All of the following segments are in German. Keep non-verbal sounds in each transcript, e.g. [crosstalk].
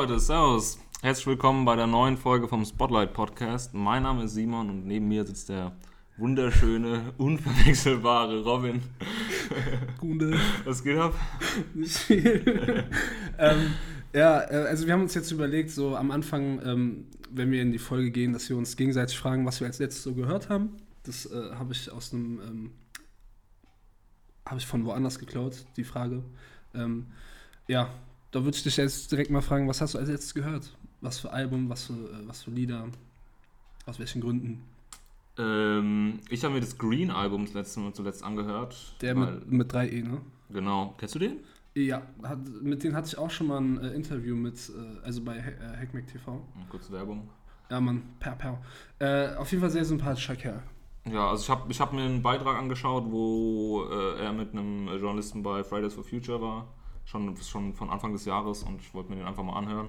Leute, Servus. Herzlich willkommen bei der neuen Folge vom Spotlight Podcast. Mein Name ist Simon und neben mir sitzt der wunderschöne, [laughs] unverwechselbare Robin. Gute. Was geht ab? Nicht [laughs] viel. ähm, ja, äh, also wir haben uns jetzt überlegt, so am Anfang, ähm, wenn wir in die Folge gehen, dass wir uns gegenseitig fragen, was wir als letztes so gehört haben. Das äh, habe ich aus einem, ähm, habe ich von woanders geklaut, die Frage. Ähm, ja, da würde ich dich jetzt direkt mal fragen, was hast du als letztes gehört? Was für Album, was für, äh, was für Lieder, aus welchen Gründen? Ähm, ich habe mir das Green-Album zuletzt, zuletzt angehört. Der mit, mit 3E, ne? Genau. Kennst du den? Ja, hat, mit denen hatte ich auch schon mal ein äh, Interview mit, äh, also bei äh, Hackmack TV. Kurze Werbung. Ja, Mann, per, per. Äh, auf jeden Fall sehr sympathischer Kerl. Ja, also ich habe ich hab mir einen Beitrag angeschaut, wo äh, er mit einem Journalisten bei Fridays for Future war. Schon, schon von Anfang des Jahres und ich wollte mir den einfach mal anhören.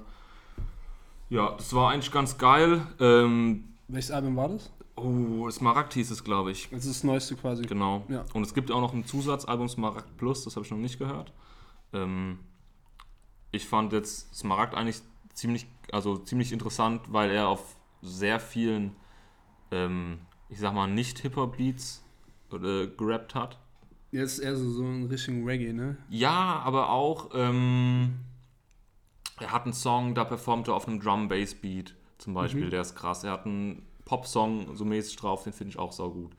Ja, das war eigentlich ganz geil. Ähm, Welches Album war das? oh, Smaragd hieß es, glaube ich. Das ist das neueste quasi. Genau. Ja. Und es gibt auch noch ein Zusatzalbum Smaragd Plus, das habe ich noch nicht gehört. Ähm, ich fand jetzt Smaragd eigentlich ziemlich, also ziemlich interessant, weil er auf sehr vielen, ähm, ich sag mal, nicht Hip-Hop-Beats äh, gerappt hat. Jetzt eher so, so in Richtung Reggae, ne? Ja, aber auch, ähm, er hat einen Song, da performt er auf einem Drum-Bass-Beat zum Beispiel, Mhm. der ist krass. Er hat einen Pop-Song so mäßig drauf, den finde ich auch saugut.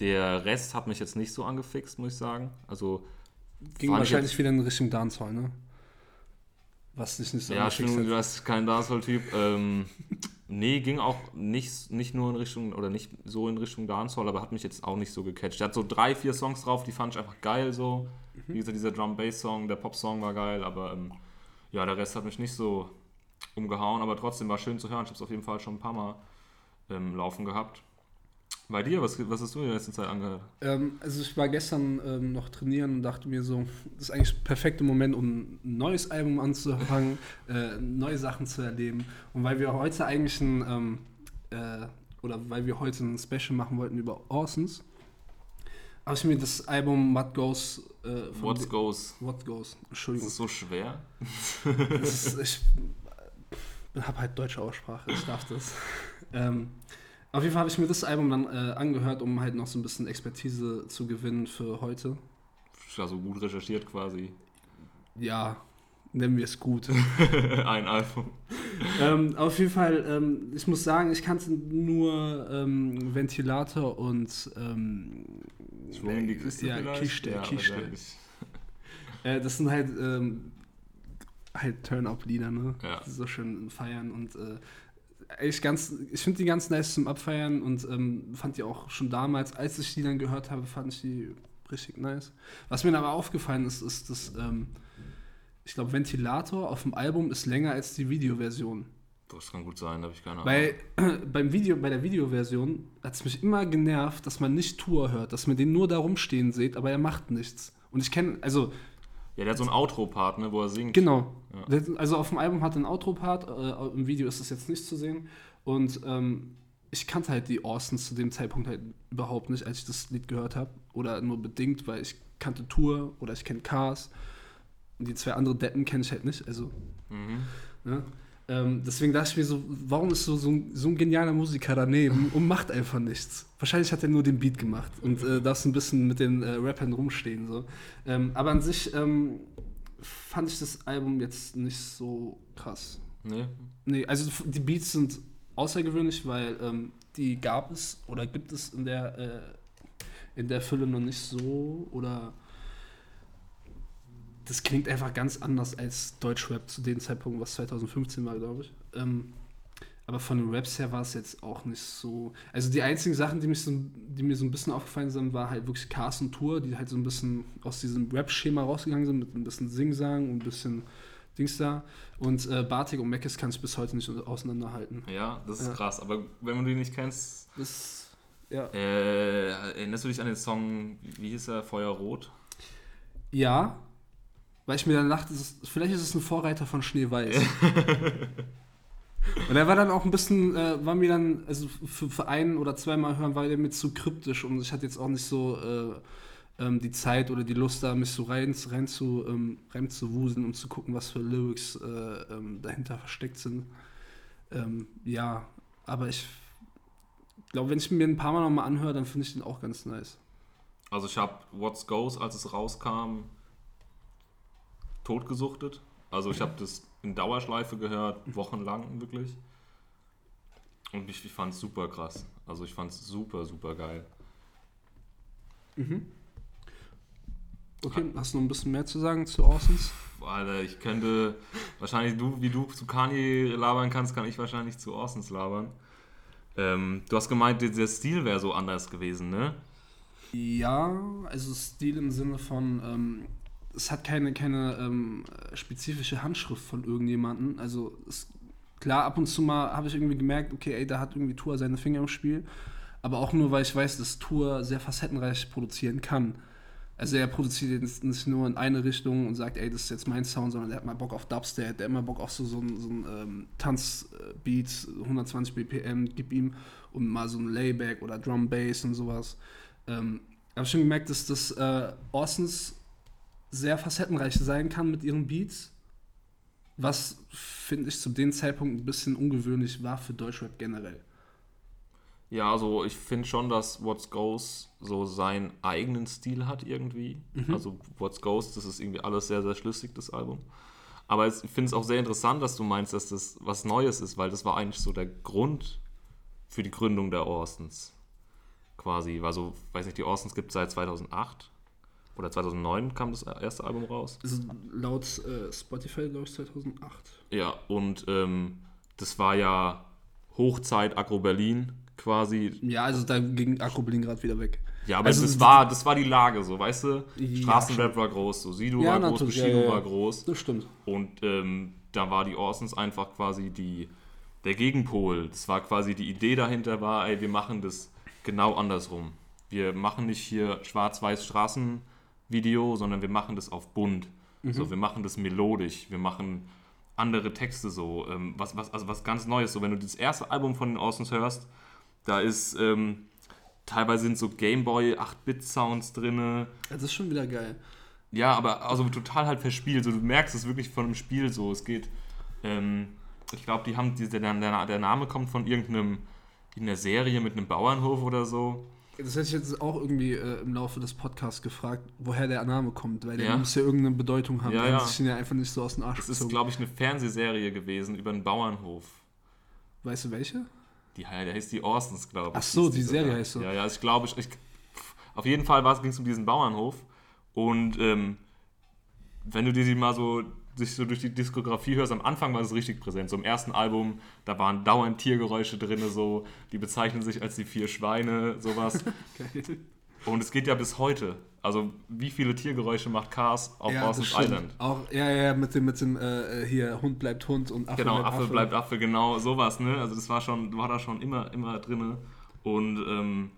Der Rest hat mich jetzt nicht so angefixt, muss ich sagen. Also, Ging wahrscheinlich wieder in Richtung Dancehall, ne? Was dich nicht so Ja, finde, du hast kein Dancehall-Typ. Ähm, [laughs] nee, ging auch nicht, nicht nur in Richtung, oder nicht so in Richtung Dancehall, aber hat mich jetzt auch nicht so gecatcht. Der hat so drei, vier Songs drauf, die fand ich einfach geil so. Mhm. Wie gesagt, dieser Drum-Bass-Song, der Pop-Song war geil, aber ähm, ja, der Rest hat mich nicht so umgehauen, aber trotzdem war schön zu hören. Ich habe es auf jeden Fall schon ein paar Mal ähm, laufen gehabt. Bei dir, was, was hast du in der letzten Zeit angehört? Ähm, also ich war gestern ähm, noch trainieren und dachte mir so, das ist eigentlich der perfekte Moment, um ein neues Album anzufangen, [laughs] äh, neue Sachen zu erleben. Und weil wir heute eigentlich ein, ähm, äh, oder weil wir heute ein Special machen wollten über Orsons, habe ich mir das Album What Goes äh, von What Goes? What Goes, Das Entschuldigung. ist so schwer. Das ist, ich [laughs] habe halt deutsche Aussprache, ich darf das. [laughs] ähm, auf jeden Fall habe ich mir das Album dann äh, angehört, um halt noch so ein bisschen Expertise zu gewinnen für heute. Also gut recherchiert quasi. Ja, nennen wir es gut. [laughs] Ein Album. ähm, auf jeden Fall, ähm, ich muss sagen, ich kannte nur ähm, Ventilator und ähm, in die Kiste ja? Kiste, Ja, Kiste. [laughs] Äh, das sind halt, ähm, halt Turn-Up-Lieder, ne? Ja. Die so schön feiern und äh, echt ganz, ich finde die ganz nice zum Abfeiern und ähm, fand die auch schon damals, als ich die dann gehört habe, fand ich die richtig nice. Was mir aber aufgefallen ist, ist, dass, ähm, ich glaube, Ventilator auf dem Album ist länger als die Videoversion. Das kann gut sein, da habe ich keine Ahnung. Weil [clears throat] beim Video, bei der Videoversion hat es mich immer genervt, dass man nicht Tour hört, dass man den nur da rumstehen sieht, aber er macht nichts. Und ich kenne, also ja, der hat so einen Outro-Part, ne, wo er singt. Genau. Ja. Also auf dem Album hat er einen Outro-Part, äh, im Video ist das jetzt nicht zu sehen. Und ähm, ich kannte halt die Orsons zu dem Zeitpunkt halt überhaupt nicht, als ich das Lied gehört habe. Oder nur bedingt, weil ich kannte Tour oder ich kenne Cars. Und die zwei andere Deppen kenne ich halt nicht. Also, Mhm. ne? Ähm, deswegen dachte ich mir so, warum ist so, so, ein, so ein genialer Musiker daneben und macht einfach nichts? Wahrscheinlich hat er nur den Beat gemacht und äh, darf so ein bisschen mit den äh, Rappern rumstehen. So. Ähm, aber an sich ähm, fand ich das Album jetzt nicht so krass. Nee. Nee, also die Beats sind außergewöhnlich, weil ähm, die gab es oder gibt es in der, äh, in der Fülle noch nicht so oder das klingt einfach ganz anders als Deutschrap zu dem Zeitpunkt, was 2015 war, glaube ich. Ähm, aber von den Raps her war es jetzt auch nicht so. Also die einzigen Sachen, die, mich so, die mir so ein bisschen aufgefallen sind, war halt wirklich Carsten Tour, die halt so ein bisschen aus diesem Rap-Schema rausgegangen sind, mit ein bisschen Singsang und ein bisschen Dings da. Und äh, Bartik und Meckes kann ich bis heute nicht auseinanderhalten. Ja, das ist Ja. krass. Aber wenn du die nicht kennst, Das, ja. äh, erinnerst du dich an den Song, wie hieß er, Feuerrot? Ja, weil ich mir dann dachte, ist, vielleicht ist es ein Vorreiter von Schneeweiß. [laughs] und er war dann auch ein bisschen, äh, war mir dann, also für, für ein oder zweimal hören, war der mir zu kryptisch und ich hatte jetzt auch nicht so ähm, die Zeit oder die Lust da, mich so rein, rein, zu, ähm, rein zu wuseln und zu gucken, was für Lyrics äh, ähm, dahinter versteckt sind. Ähm, ja, aber ich glaube, wenn ich mir ein paar Mal nochmal anhöre, dann finde ich den auch ganz nice. Also ich habe What's Goes, als es rauskam, totgesuchtet. Also ich habe das in Dauerschleife gehört, wochenlang wirklich. Und ich, ich fand es super krass. Also ich fand es super, super geil. Mhm. Okay, hast du noch ein bisschen mehr zu sagen zu Orsons? Alter, ich könnte wahrscheinlich du, wie du zu Kanye labern kannst, kann ich wahrscheinlich zu Orsons labern. Ähm, du hast gemeint, der Stil wäre so anders gewesen, ne? Ja, also Stil im Sinne von, ähm, es hat keine, keine ähm, spezifische Handschrift von irgendjemandem. Also es, klar, ab und zu mal habe ich irgendwie gemerkt, okay, ey, da hat irgendwie Tour seine Finger im Spiel. Aber auch nur, weil ich weiß, dass Tour sehr facettenreich produzieren kann. Also er produziert jetzt nicht nur in eine Richtung und sagt, ey, das ist jetzt mein Sound, sondern er hat mal Bock auf Dubstep, der hat immer Bock auf so, so ein, so ein ähm, Tanzbeat, 120 BPM, gib ihm und mal so ein Layback oder Drum Bass und sowas. Ähm, ich habe schon gemerkt, dass das äh, Orsons sehr facettenreich sein kann mit ihren Beats, was finde ich zu dem Zeitpunkt ein bisschen ungewöhnlich war für Deutschrap generell. Ja, also ich finde schon, dass What's Goes so seinen eigenen Stil hat irgendwie. Mhm. Also What's Goes, das ist irgendwie alles sehr, sehr schlüssig, das Album. Aber ich finde es auch sehr interessant, dass du meinst, dass das was Neues ist, weil das war eigentlich so der Grund für die Gründung der Orsons. Quasi. Also, weiß nicht, die Orsons gibt es seit 2008 oder 2009 kam das erste Album raus. Also laut äh, Spotify, glaube ich, 2008. Ja, und ähm, das war ja Hochzeit Agro Berlin quasi. Ja, also da ging Agro Berlin gerade wieder weg. Ja, aber also, das, war, das war die Lage so, weißt du? Ja, Straßenrap war groß, so Sido ja, war groß, Bushido ja, war groß. Das stimmt. Und ähm, da war die Orsons einfach quasi die, der Gegenpol. Das war quasi die Idee dahinter war, ey, wir machen das genau andersrum. Wir machen nicht hier schwarz-weiß Straßenvideo, sondern wir machen das auf bunt. Mhm. So, wir machen das melodisch. Wir machen andere Texte so. Ähm, was, was, also was ganz Neues. So, wenn du das erste Album von den Orsons hörst, da ist ähm, teilweise sind so Gameboy 8-Bit-Sounds drin. Das ist schon wieder geil. Ja, aber also total halt verspielt. So, du merkst es wirklich von dem Spiel so. Es geht. Ähm, ich glaube, die haben. Die, der, der, der Name kommt von irgendeinem. in der Serie mit einem Bauernhof oder so. Das hätte ich jetzt auch irgendwie äh, im Laufe des Podcasts gefragt, woher der Name kommt, weil der ja. muss ja irgendeine Bedeutung haben. Ja, ja. sich ja einfach nicht so aus dem Arsch Das ist, glaube ich, eine Fernsehserie gewesen über einen Bauernhof. Weißt du welche? Die, der heißt die Orsons, glaube ich. Ach so, die, die Serie sogar. heißt so. Ja, ja, ich glaube, ich, ich, auf jeden Fall ging es um diesen Bauernhof. Und ähm, wenn du dir die mal so sich so durch die Diskografie hörst, am Anfang war es richtig präsent. So im ersten Album, da waren dauernd Tiergeräusche drin, so, die bezeichnen sich als die vier Schweine, sowas. [laughs] Geil. Und es geht ja bis heute. Also, wie viele Tiergeräusche macht Cars auf ja, Orson's Island? Auch, ja, ja, mit dem, mit dem äh, hier, Hund bleibt Hund und Affe genau, bleibt Affe. Genau, Affe bleibt Affe, genau, sowas, ne? Also, das war schon, war da schon immer, immer drin. Und, ähm,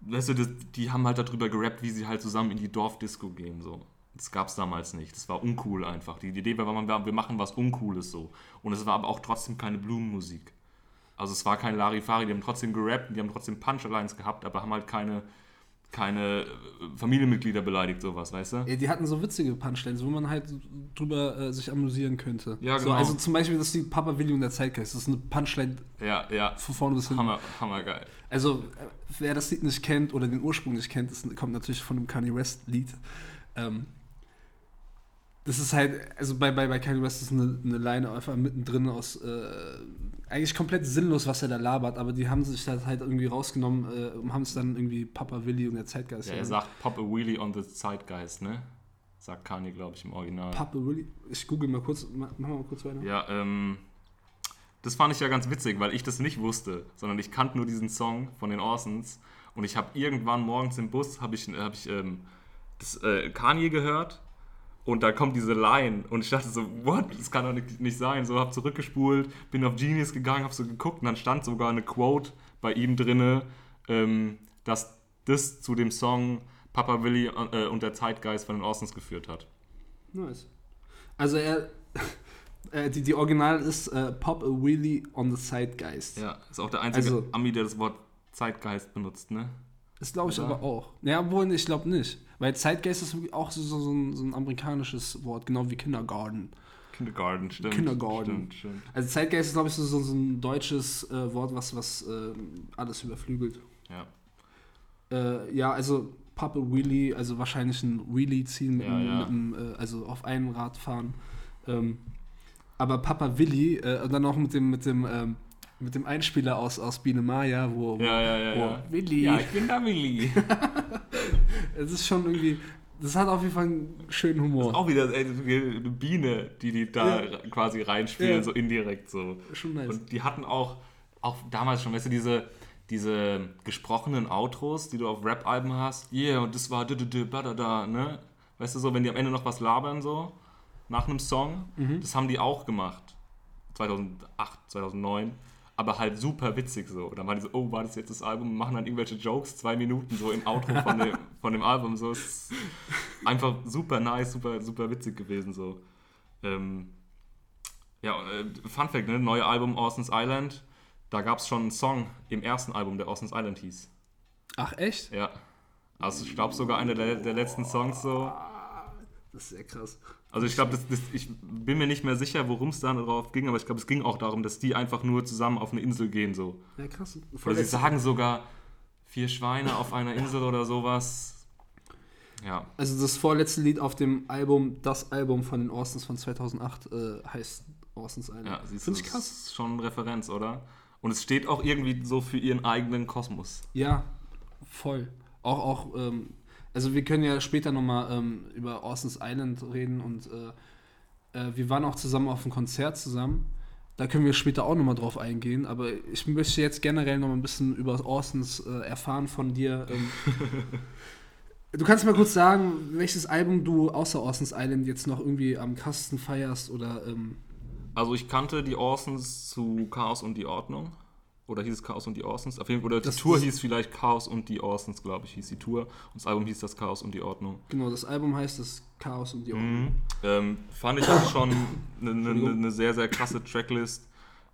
weißt du, das, die haben halt darüber gerappt, wie sie halt zusammen in die Dorfdisco gehen, so. Das gab es damals nicht. Das war uncool einfach. Die, Idee war, wir machen was Uncooles so. Und es war aber auch trotzdem keine Blumenmusik. Also es war kein Larifari, die haben trotzdem gerappt, die haben trotzdem Punchlines gehabt, aber haben halt keine keine äh, Familienmitglieder beleidigt, sowas, weißt du? Ja, die hatten so witzige Punchlines, wo man halt drüber äh, sich amüsieren könnte. Ja, genau. So, also zum Beispiel, dass die Papa Willi und der Zeitgeist, das ist eine Punchline ja, ja. von vorne bis hinten. Hammer, hammer geil. Also, äh, wer das Lied nicht kennt oder den Ursprung nicht kennt, das kommt natürlich von dem Kanye West Lied. Ähm, das ist halt, also bei, bei, bei Kanye West ist eine, eine Line einfach mittendrin aus äh, eigentlich komplett sinnlos, was er da labert, aber die haben sich das halt irgendwie rausgenommen äh, und haben es dann irgendwie Papa Willy und der Zeitgeist. Ja, er sagt Papa Willy on the Zeitgeist, ne? Sagt Kanye, glaube ich, im Original. Papa Willy? Ich google mal kurz, mach mal kurz weiter. Ja, ähm, das fand ich ja ganz witzig, weil ich das nicht wusste, sondern ich kannte nur diesen Song von den Orsons und ich habe irgendwann morgens im Bus, habe ich, hab ich ähm, das äh, Kanye gehört und da kommt diese Line und ich dachte so, what? Das kann doch nicht, nicht sein. So, hab zurückgespult, bin auf Genius gegangen, hab so geguckt und dann stand sogar eine Quote bei ihm drinne, ähm, dass das zu dem Song Papa Willy äh, und der Zeitgeist von den Orsons geführt hat. Nice. Also er, [laughs] äh, die, die Original ist äh, Pop a Willy on the Zeitgeist. Ja, ist auch der einzige also, Ami, der das Wort Zeitgeist benutzt, ne? Das glaube ich Oder? aber auch. Ja, obwohl, ich glaube nicht. Weil Zeitgeist ist auch so, so, so, ein, so ein amerikanisches Wort, genau wie Kindergarten. Kindergarten, stimmt. Kindergarten. Stimmt, stimmt. Also Zeitgeist ist, glaube ich, so, so, ein deutsches äh, Wort, was, was äh, alles überflügelt. Ja. Äh, ja, also Papa Wheelie, also wahrscheinlich ein Wheelie ziehen, mit, Ja, einem- ja. einem, äh, also auf einem Rad fahren. Ähm, aber Papa Willi äh, und dann auch mit dem, mit dem, ähm, mit dem Einspieler aus, aus Biene Maya, wo, wo Ja, ja, ja. wo ja. Willi, Ja, ich bin da Willi. [laughs] es ist schon irgendwie, das hat auf jeden Fall einen schönen Humor. Auch wieder ey, eine Biene, die die da Ja. quasi reinspielen, Ja. so indirekt so. schon nice. Und die hatten auch, auch damals schon, weißt du, diese, diese gesprochenen Outros, die du auf Rap-Alben hast. Yeah, und das war da, da, da, da, da, da, ne? Weißt du, so, wenn die am Ende noch was labern, so, nach einem Song, Mhm. das haben die auch gemacht. 2008, 2009. Aber halt super witzig so. Dann waren die so, oh, war das jetzt das Album? Und machen dann irgendwelche Jokes, zwei Minuten so im Outro von dem, [laughs] von dem Album. So Es ist einfach super nice, super, super witzig gewesen so. Ähm, ja, äh, Fun Fact, ne? Neue Album Orson's Island. Da gab es schon einen Song im ersten Album, der Orson's Island hieß. Ach, echt? Ja. Also ich glaube sogar einer der, der letzten Songs so. Das ist sehr krass. Also ich glaube, das, das, ich bin mir nicht mehr sicher, worum es da drauf ging, aber ich glaube, es ging auch darum, dass die einfach nur zusammen auf eine Insel gehen so. Ja, krass. Oder sie sagen sogar vier Schweine auf einer Insel oder sowas. Ja. Also das vorletzte Lied auf dem Album, das Album von den Orsons von 2008, äh, heißt Orsons Island. Ja, siehst Finde ich das krass. ist schon eine Referenz, oder? Und es steht auch irgendwie so für ihren eigenen Kosmos. Ja, voll. Auch, auch, ähm, also wir können ja später nochmal ähm, über Orsons Island reden und äh, äh, wir waren auch zusammen auf einem Konzert zusammen. Da können wir später auch nochmal drauf eingehen, aber ich möchte jetzt generell noch mal ein bisschen über Orsons äh, erfahren von dir. Ähm, [laughs] du kannst mal kurz sagen, welches Album du außer Orsons Island jetzt noch irgendwie am krassesten feierst oder ähm, Also ich kannte die Orsons zu Chaos und die Ordnung. Oder hieß es Chaos und die Orsons? Auf jeden Fall, oder die Das Tour ist- hieß vielleicht Chaos und die Orsons, glaube ich, hieß die Tour. Und das Album hieß das Chaos und die Ordnung. genau, das Album heißt das Chaos und die Ordnung. Mhm. Ähm, fand ich auch schon eine, [laughs] eine, Entschuldigung. eine sehr, sehr krasse Tracklist.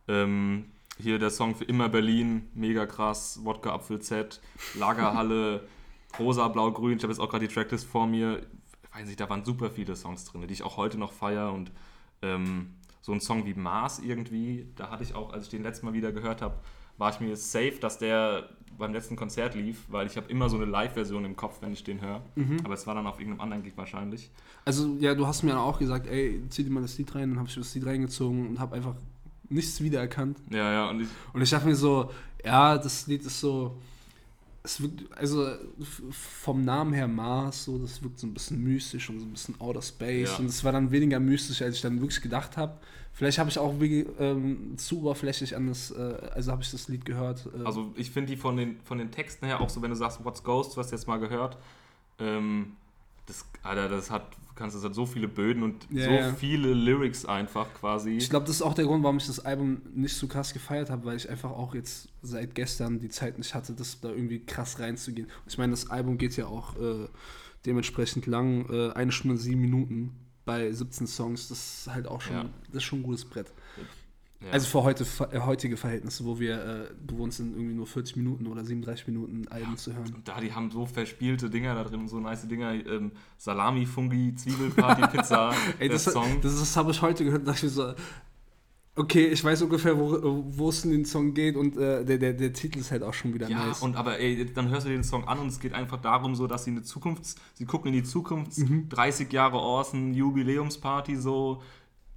Ähm, hier der Song für immer Berlin, mega krass. Wodka Apfel Z, Lagerhalle, [laughs] Rosa, Blau, Grün. Ich habe jetzt auch gerade die Tracklist vor mir. Ich weiß nicht, da waren super viele Songs drin, die ich auch heute noch feiere. Und ähm, so ein Song wie Mars irgendwie, da hatte ich auch, als ich den letztes Mal wieder gehört habe, war ich mir safe, dass der beim letzten Konzert lief, weil ich habe immer so eine Live-Version im Kopf, wenn ich den höre. Mhm. Aber es war dann auf irgendeinem anderen Gig wahrscheinlich. Also, ja, du hast mir auch gesagt, ey, zieh dir mal das Lied rein. Dann habe ich das Lied reingezogen und habe einfach nichts wiedererkannt. Ja, ja, und ich, Und ich dachte mir so, ja, das Lied ist so. Es wirkt, also vom Namen her Mars, so, das wirkt so ein bisschen mystisch und so ein bisschen Outer Space. Ja. Und es war dann weniger mystisch, als ich dann wirklich gedacht habe. Vielleicht habe ich auch ähm, zu oberflächlich an das, äh, also habe ich das Lied gehört. Äh, Also ich finde die von den, von den Texten her, auch so wenn du sagst, What's Ghost, du hast jetzt mal gehört, ähm, das, Alter, das hat, kannst, das hat so viele Böden und Ja, so ja. viele Lyrics einfach quasi. Ich glaube, das ist auch der Grund, warum ich das Album nicht so krass gefeiert habe, weil ich einfach auch jetzt seit gestern die Zeit nicht hatte, das da irgendwie krass reinzugehen. Ich meine, das Album geht ja auch äh, dementsprechend lang, äh, eine Stunde sieben Minuten bei 17 Songs. Das ist halt auch schon, Ja. das ist schon ein gutes Brett. Ja. Also für heute, äh, heutige Verhältnisse, wo wir äh, gewohnt sind, irgendwie nur 40 Minuten oder 37 Minuten Alben zu hören. und da, die haben so verspielte Dinger da drin, so nice Dinger, ähm, Salami, Fungi, Zwiebelparty, [laughs] Pizza, Ey, das, Song. das, das habe ich heute gehört und dachte mir so, okay, ich weiß ungefähr, wo es in den Song geht und äh, der, der, der Titel ist halt auch schon wieder Ja, nice. und aber ey, dann hörst du den Song an und es geht einfach darum, so dass sie eine Zukunft, sie gucken in die Zukunft, Mhm. 30 Jahre Orson, Jubiläumsparty so,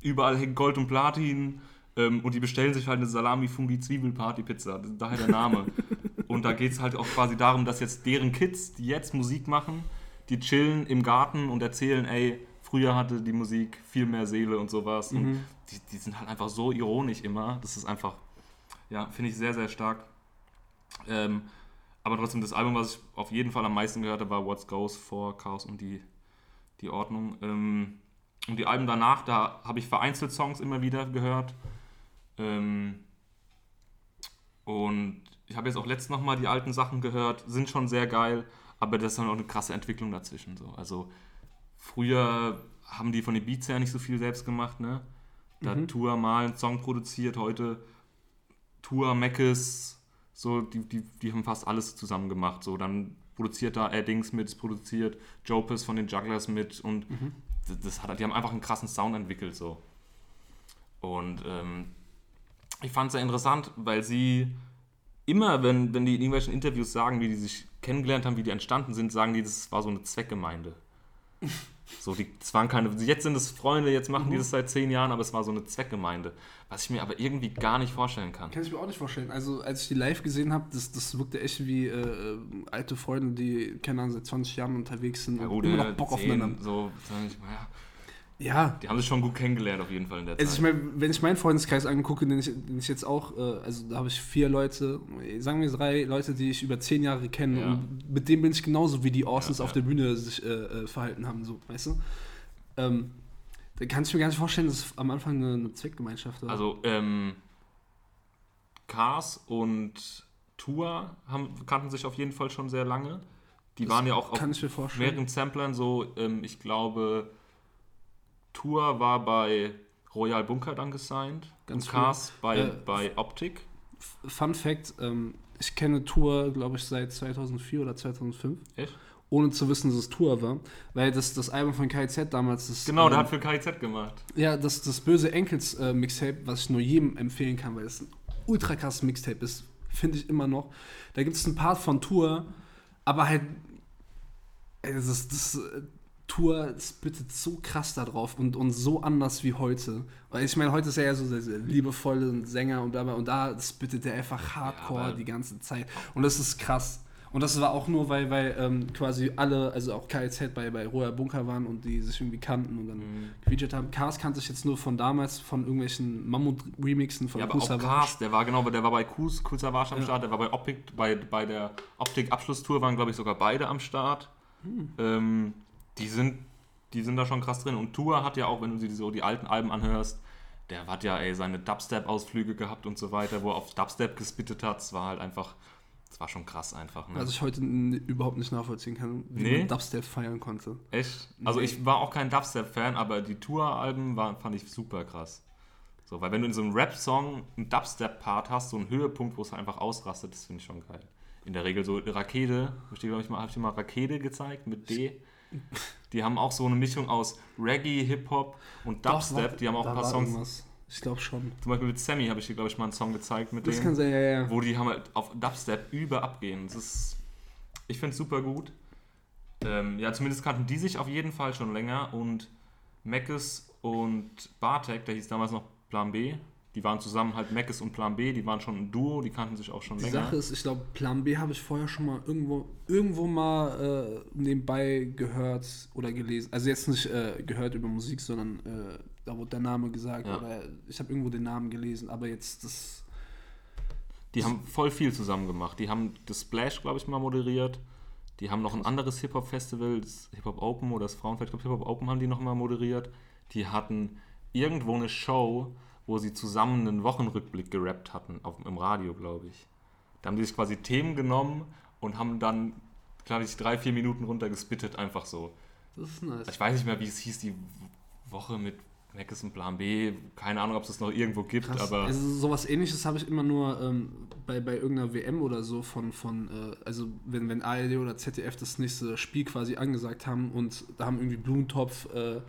überall hängt Gold und Platin ähm, und die bestellen sich halt eine Salami Fungi Zwiebelparty Pizza, das ist daher der Name. [laughs] und da geht es halt auch quasi darum, dass jetzt deren Kids, die jetzt Musik machen, die chillen im Garten und erzählen, ey, früher hatte die Musik viel mehr Seele und sowas und Mhm. die, die sind halt einfach so ironisch immer, das ist einfach, ja, finde ich sehr, sehr stark. Ähm, aber trotzdem, das Album, was ich auf jeden Fall am meisten gehört habe, war What's Goes vor Chaos und die, die Ordnung. Ähm, und die Alben danach, da habe ich vereinzelt Songs immer wieder gehört. Ähm, und ich habe jetzt auch letztens nochmal die alten Sachen gehört, sind schon sehr geil, aber das ist dann auch eine krasse Entwicklung dazwischen. So. Also früher haben die von den Beats her nicht so viel selbst gemacht, ne? Da Mhm. Tour mal einen Song produziert, heute Tour, Meckes, So, die, die, die haben fast alles zusammen gemacht. So, dann produziert da Eddings mit, produziert Jopis von den Jugglers mit und Mhm. das, das hat, die haben einfach einen krassen Sound entwickelt. So. Und ähm, ich fand es sehr interessant, weil sie immer, wenn, wenn die in irgendwelchen Interviews sagen, wie die sich kennengelernt haben, wie die entstanden sind, sagen die, das war so eine Zweckgemeinde. [laughs] So, die, das waren keine, jetzt sind es Freunde, jetzt machen die das seit zehn Jahren, aber es war so eine Zweckgemeinde. Was ich mir aber irgendwie gar nicht vorstellen kann. Kann ich mir auch nicht vorstellen. Also, als ich die live gesehen habe, das, das wirkte echt wie äh, alte Freunde, die, keine Ahnung, seit 20 Jahren unterwegs sind Ja, und gut, immer äh, noch Bock zehn, aufeinander. So, ja. Ja, Die haben sich schon gut kennengelernt, auf jeden Fall in der Also ich Zeit. meine, wenn ich meinen Freundeskreis angucke, den ich, den ich jetzt auch, äh, also da habe ich vier Leute, sagen wir drei Leute, die ich über zehn Jahre kenne Ja. und mit denen bin ich genauso, wie die Austins Ja, auf der Bühne sich äh, äh, verhalten haben, so, weißt du? Ähm, da kann ich mir gar nicht vorstellen, dass es am Anfang eine, eine Zweckgemeinschaft war. Also, ähm, Cars und Tour haben, kannten sich auf jeden Fall schon sehr lange. Die Das waren ja auch auf ich mehreren Samplern so, ähm, ich glaube, Tour war bei Royal Bunker dann gesigned Ganz und Cars bei, Äh, bei Optik. Fun Fact, ähm, ich kenne Tour, glaube ich, seit 2004 oder 2005, Echt? ohne zu wissen, dass es Tour war, weil das, das Album von KZ damals, das, Genau, der ähm, hat für KIZ gemacht. Ja, das, das böse Enkels äh, Mixtape, was ich nur jedem empfehlen kann, weil es ein ultra krasses Mixtape ist, finde ich immer noch. Da gibt es einen Part von Tour, aber halt, ey, das, ist- das äh, Tour spittet so krass da drauf und, und so anders wie heute. Weil ich meine, heute ist er ja so der, der liebevolle Sänger und dabei und da spittet er einfach Hardcore aber- die ganze Zeit. Und das ist krass. Und das war auch nur, weil, weil ähm, quasi alle, also auch KZ bei, bei Roher Bunker waren und die sich irgendwie kannten und dann Mhm. gefeatured haben. Cars kannte ich jetzt nur von damals, von irgendwelchen Mammut-Remixen von Ja, aber Kool auch. Cars, der war genau, der war bei Kus, Cool Savage am Ja. Start, der war bei Optik, bei, bei der Optik-Abschlusstour waren, glaube ich, sogar beide am Start. Hm. Ähm, die, sind, die sind da schon krass drin. Und Tour hat ja auch, wenn du dir so die alten Alben anhörst, der hat ja ey, seine Dubstep-Ausflüge gehabt und so weiter, wo er auf Dubstep gespittet hat. Es war halt einfach, es war schon krass einfach. Ne? Was ich heute überhaupt nicht nachvollziehen kann, wie Nee? man Dubstep feiern konnte. Echt? Also Nee. ich war auch kein Dubstep-Fan, aber die Tour-Alben waren, fand ich super krass. So, weil wenn du in so einem Rap-Song einen Dubstep-Part hast, so einen Höhepunkt, wo es einfach ausrastet, das finde ich schon geil. In der Regel so Rakete, hab ich dir, ich, mal, hab ich dir mal Rakete gezeigt mit D. Die haben auch so eine Mischung aus Reggae, Hip-Hop und Dubstep. Doch, die haben auch ein paar Songs. irgendwas. Ich glaube schon. Zum Beispiel mit Sammy habe ich dir, glaube ich, mal einen Song gezeigt mit Das denen kann sein, ja, ja. wo die haben halt auf Dubstep über abgehen. Das ist, ich finde es super gut. Ähm, ja, zumindest kannten die sich auf jeden Fall schon länger und Meckes und Bartek, der hieß damals noch Plan B, die waren zusammen halt Meckes und Plan B, die waren schon ein Duo, die kannten sich auch schon Die länger. Sache ist, ich glaube, Plan B habe ich vorher schon mal irgendwo, irgendwo mal äh, nebenbei gehört oder gelesen. Also jetzt nicht äh, gehört über Musik, sondern äh, da wurde der Name gesagt Ja. oder ich habe irgendwo den Namen gelesen, aber jetzt das. Die haben voll viel zusammen gemacht. Die haben das Splash, glaube ich, mal moderiert. Die haben noch ein anderes Hip-Hop-Festival, das Hip-Hop Open oder das Frauenfeld, ich glaube, Hip-Hop Open haben die noch mal moderiert. Die hatten irgendwo eine Show, wo sie zusammen einen Wochenrückblick gerappt hatten, auf, im Radio, glaube ich. Da haben die sich quasi Themen genommen und haben dann, glaube ich, drei, vier Minuten runtergespittet, einfach so. Das ist nice. Ich weiß nicht mehr, wie es hieß, die Woche mit Meckes und Plan B. Keine Ahnung, ob es das noch irgendwo gibt, Krass. aber. also sowas ähnliches habe ich immer nur ähm, bei, bei irgendeiner WM oder so von, von äh, also wenn, wenn ARD oder ZDF das nächste Spiel quasi angesagt haben und da haben irgendwie Blumentopf, äh,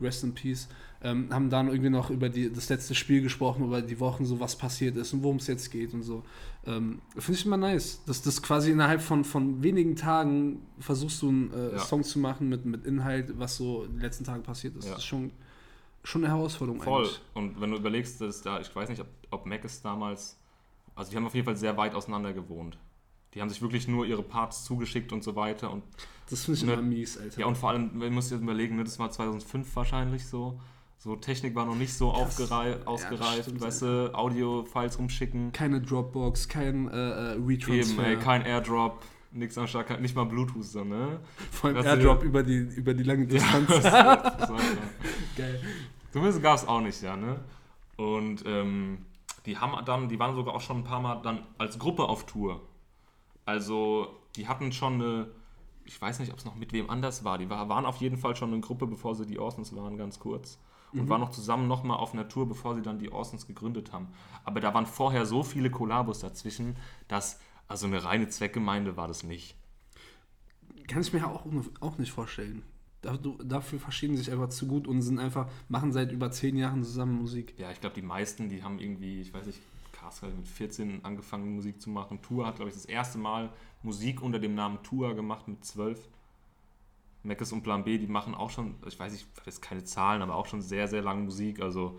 Rest in Peace, ähm, haben dann irgendwie noch über die, das letzte Spiel gesprochen, über die Wochen, so was passiert ist und worum es jetzt geht und so. Ähm, Finde ich immer nice, dass das quasi innerhalb von, von wenigen Tagen versuchst du einen äh, Ja. Song zu machen mit, mit Inhalt, was so in den letzten Tagen passiert ist. Ja. Das ist schon, schon eine Herausforderung Voll. eigentlich. Und wenn du überlegst, dass da, ich weiß nicht, ob, ob Mac ist damals, also die haben auf jeden Fall sehr weit auseinander gewohnt. Die haben sich wirklich nur ihre Parts zugeschickt und so weiter. Und Das finde ich Ne? immer mies, Alter. ja, und vor allem, man muss jetzt überlegen, ne, das war 2005 wahrscheinlich so. So Technik war noch nicht so aufgerei ausgereift, stimmt, weißt du, Audio-Files rumschicken. keine Dropbox, kein äh, äh, Eben, Retransfer. ey, kein Airdrop, nichts am Start, nicht mal Bluetooth, so, ne? Vor allem Airdrop über die, über die lange [laughs] Distanz. das, das ja. [laughs] Geil. Zumindest gab es auch nicht, ja, ne? Und ähm, die haben dann, die waren sogar auch schon ein paar Mal dann als Gruppe auf Tour. Also, die hatten schon eine, ich weiß nicht, ob es noch mit wem anders war. Die war, waren auf jeden Fall schon eine Gruppe, bevor sie die Orsons waren, ganz kurz. Und Mhm. waren noch zusammen nochmal auf einer Tour, bevor sie dann die Orsons gegründet haben. Aber da waren vorher so viele Kollabos dazwischen, dass also eine reine Zweckgemeinde war das nicht. Kann ich mir auch, auch nicht vorstellen. Dafür verstehen sich einfach zu gut und sind einfach, machen seit über zehn Jahren zusammen Musik. Ja, ich glaube, die meisten, die haben irgendwie, ich weiß nicht, Cast hat mit 14 angefangen, Musik zu machen. Tour hat, glaube ich, das erste Mal Musik unter dem Namen Tour gemacht mit 12. Meckes und Plan B, die machen auch schon, ich weiß nicht, das keine Zahlen, aber auch schon sehr, sehr lange Musik. Also,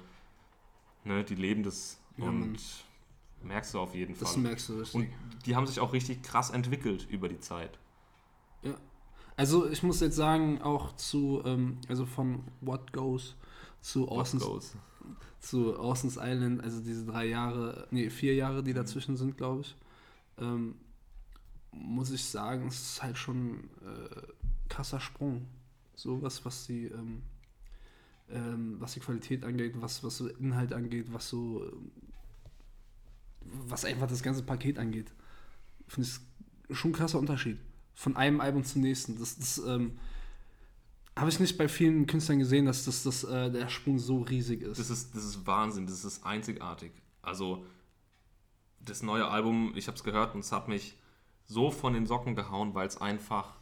ne, die leben das Ja, und Mann. merkst du auf jeden Das Fall. merkst du richtig. Und die haben sich auch richtig krass entwickelt über die Zeit. Ja. Also ich muss jetzt sagen, auch zu, ähm, also von What Goes zu Orson's, goes. zu Orson's Island, also diese drei Jahre, nee, vier Jahre, die dazwischen sind, glaube ich, ähm, muss ich sagen, es ist halt schon äh, krasser Sprung. So was, was die, ähm, ähm, was die Qualität angeht, was, was so Inhalt angeht, was so, ähm, was einfach das ganze Paket angeht. Finde ich schon ein krasser Unterschied. Von einem Album zum nächsten. Das, das ähm, habe ich nicht bei vielen Künstlern gesehen, dass das, das, äh, der Sprung so riesig ist. Das ist, das ist Wahnsinn, das ist einzigartig. Also, das neue Album, ich habe es gehört und es hat mich so von den Socken gehauen, weil es einfach,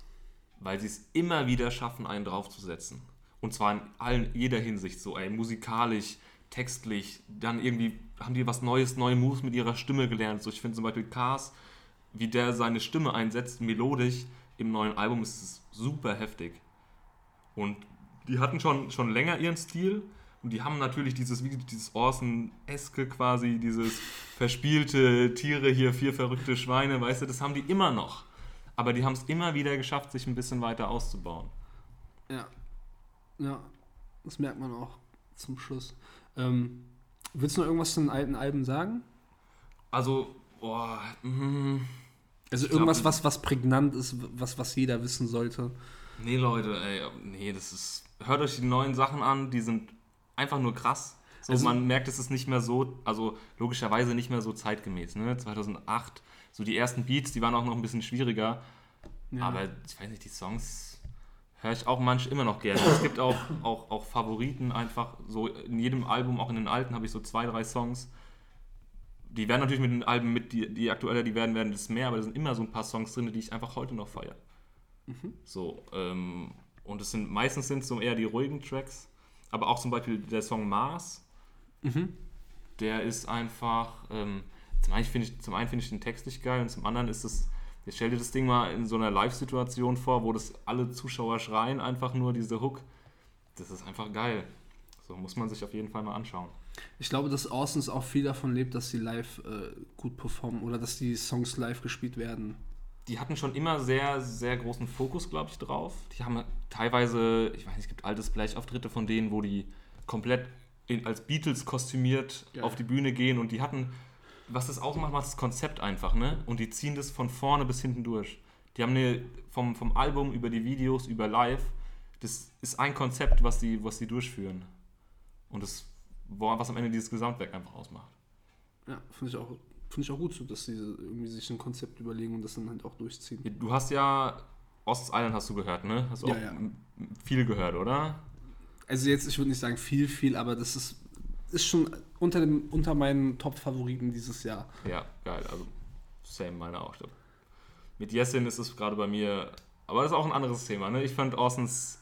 weil sie es immer wieder schaffen, einen draufzusetzen. Und zwar in allen, jeder Hinsicht so, ey, musikalisch, textlich, dann irgendwie haben die was Neues, neue Moves mit ihrer Stimme gelernt. So, ich finde zum Beispiel Cars, wie der seine Stimme einsetzt, melodisch im neuen Album, ist es super heftig. Und die hatten schon, schon länger ihren Stil und die haben natürlich dieses, dieses Orson-eske quasi, dieses verspielte Tiere hier, vier verrückte Schweine, weißt du, das haben die immer noch. Aber die haben es immer wieder geschafft, sich ein bisschen weiter auszubauen. Ja. Ja, das merkt man auch zum Schluss. Ähm, willst du noch irgendwas zu den alten Alben sagen? Also, boah, mm, Also irgendwas, glaub- was, was prägnant ist, was, was jeder wissen sollte. nee Leute, ey, nee, das ist, hört euch die neuen Sachen an, die sind einfach nur krass. So, Also- man merkt, es ist nicht mehr so, also logischerweise nicht mehr so zeitgemäß. Ne? 2008, so die ersten Beats, die waren auch noch ein bisschen schwieriger. Ja. Aber ich weiß nicht, die Songs höre ich auch manch immer noch gerne. Es gibt auch, [laughs] auch, auch Favoriten einfach. So in jedem Album, auch in den alten, habe ich so zwei, drei Songs. Die werden natürlich mit den Alben mit, die, die aktueller die werden, werden das mehr, aber da sind immer so ein paar Songs drin, die ich einfach heute noch feiere. So, ähm, und es sind meistens sind es so eher die ruhigen Tracks, aber auch zum Beispiel der Song Mars, Mhm. der ist einfach, ähm, zum einen finde ich, zum einen finde ich den Text nicht geil und zum anderen ist es, ich stell dir das Ding mal in so einer Live-Situation vor, wo das alle Zuschauer schreien, einfach nur diese Hook. Das ist einfach geil. So muss man sich auf jeden Fall mal anschauen. Ich glaube, dass Orsons auch viel davon lebt, dass sie live äh, gut performen oder dass die Songs live gespielt werden. Die hatten schon immer sehr, sehr großen Fokus, glaube ich, drauf. Die haben teilweise, ich weiß nicht, es gibt alte Splash-Auftritte von denen, wo die komplett in, als Beatles kostümiert Geil. auf die Bühne gehen und die hatten, was das ausmacht, macht das Konzept einfach, ne? Und die ziehen das von vorne bis hinten durch. Die haben eine, vom, vom Album über die Videos, über Live, das ist ein Konzept, was die, was die durchführen. Und das, was am Ende dieses Gesamtwerk einfach ausmacht. Ja, finde ich, auch- finde ich auch gut so, dass sie irgendwie sich ein Konzept überlegen und das dann halt auch durchziehen. Du hast ja Ost Island hast du gehört, ne? Hast du Ja, auch ja. viel gehört, oder? Also jetzt, ich würde nicht sagen viel, viel, aber das ist, ist schon unter, dem, unter meinen Top-Favoriten dieses Jahr. Ja, geil. Also, same, meine auch. Mit Jessin ist es gerade bei mir, aber das ist auch ein anderes Thema, ne? Ich fand Orsons,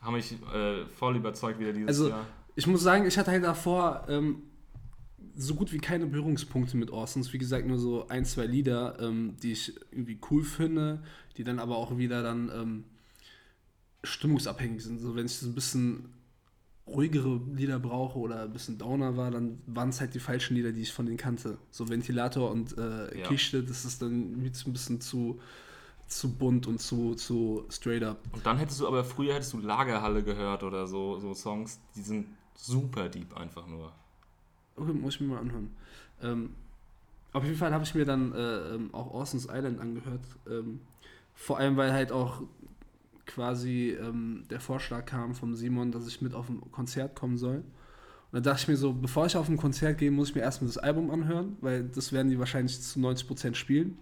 haben mich äh, voll überzeugt wieder dieses Also- Jahr. Ich muss sagen, ich hatte halt davor ähm, so gut wie keine Berührungspunkte mit Orsons. Wie gesagt, nur so ein, zwei Lieder, ähm, die ich irgendwie cool finde, die dann aber auch wieder dann ähm, stimmungsabhängig sind. So, wenn ich so ein bisschen ruhigere Lieder brauche oder ein bisschen Downer war, dann waren es halt die falschen Lieder, die ich von denen kannte. So Ventilator und äh, Ja. Kiste, das ist dann ein bisschen zu, zu bunt und zu, zu straight up. Und dann hättest du aber früher hättest du Lagerhalle gehört oder so, so Songs, die sind super deep einfach nur. Okay, muss ich mir mal anhören. Ähm, auf jeden Fall habe ich mir dann äh, ähm, auch Orson's Island angehört. Ähm, vor allem, weil halt auch quasi ähm, der Vorschlag kam vom Simon, dass ich mit auf ein Konzert kommen soll. Und da dachte ich mir so, bevor ich auf ein Konzert gehe, muss ich mir erstmal das Album anhören, weil das werden die wahrscheinlich zu 90% spielen.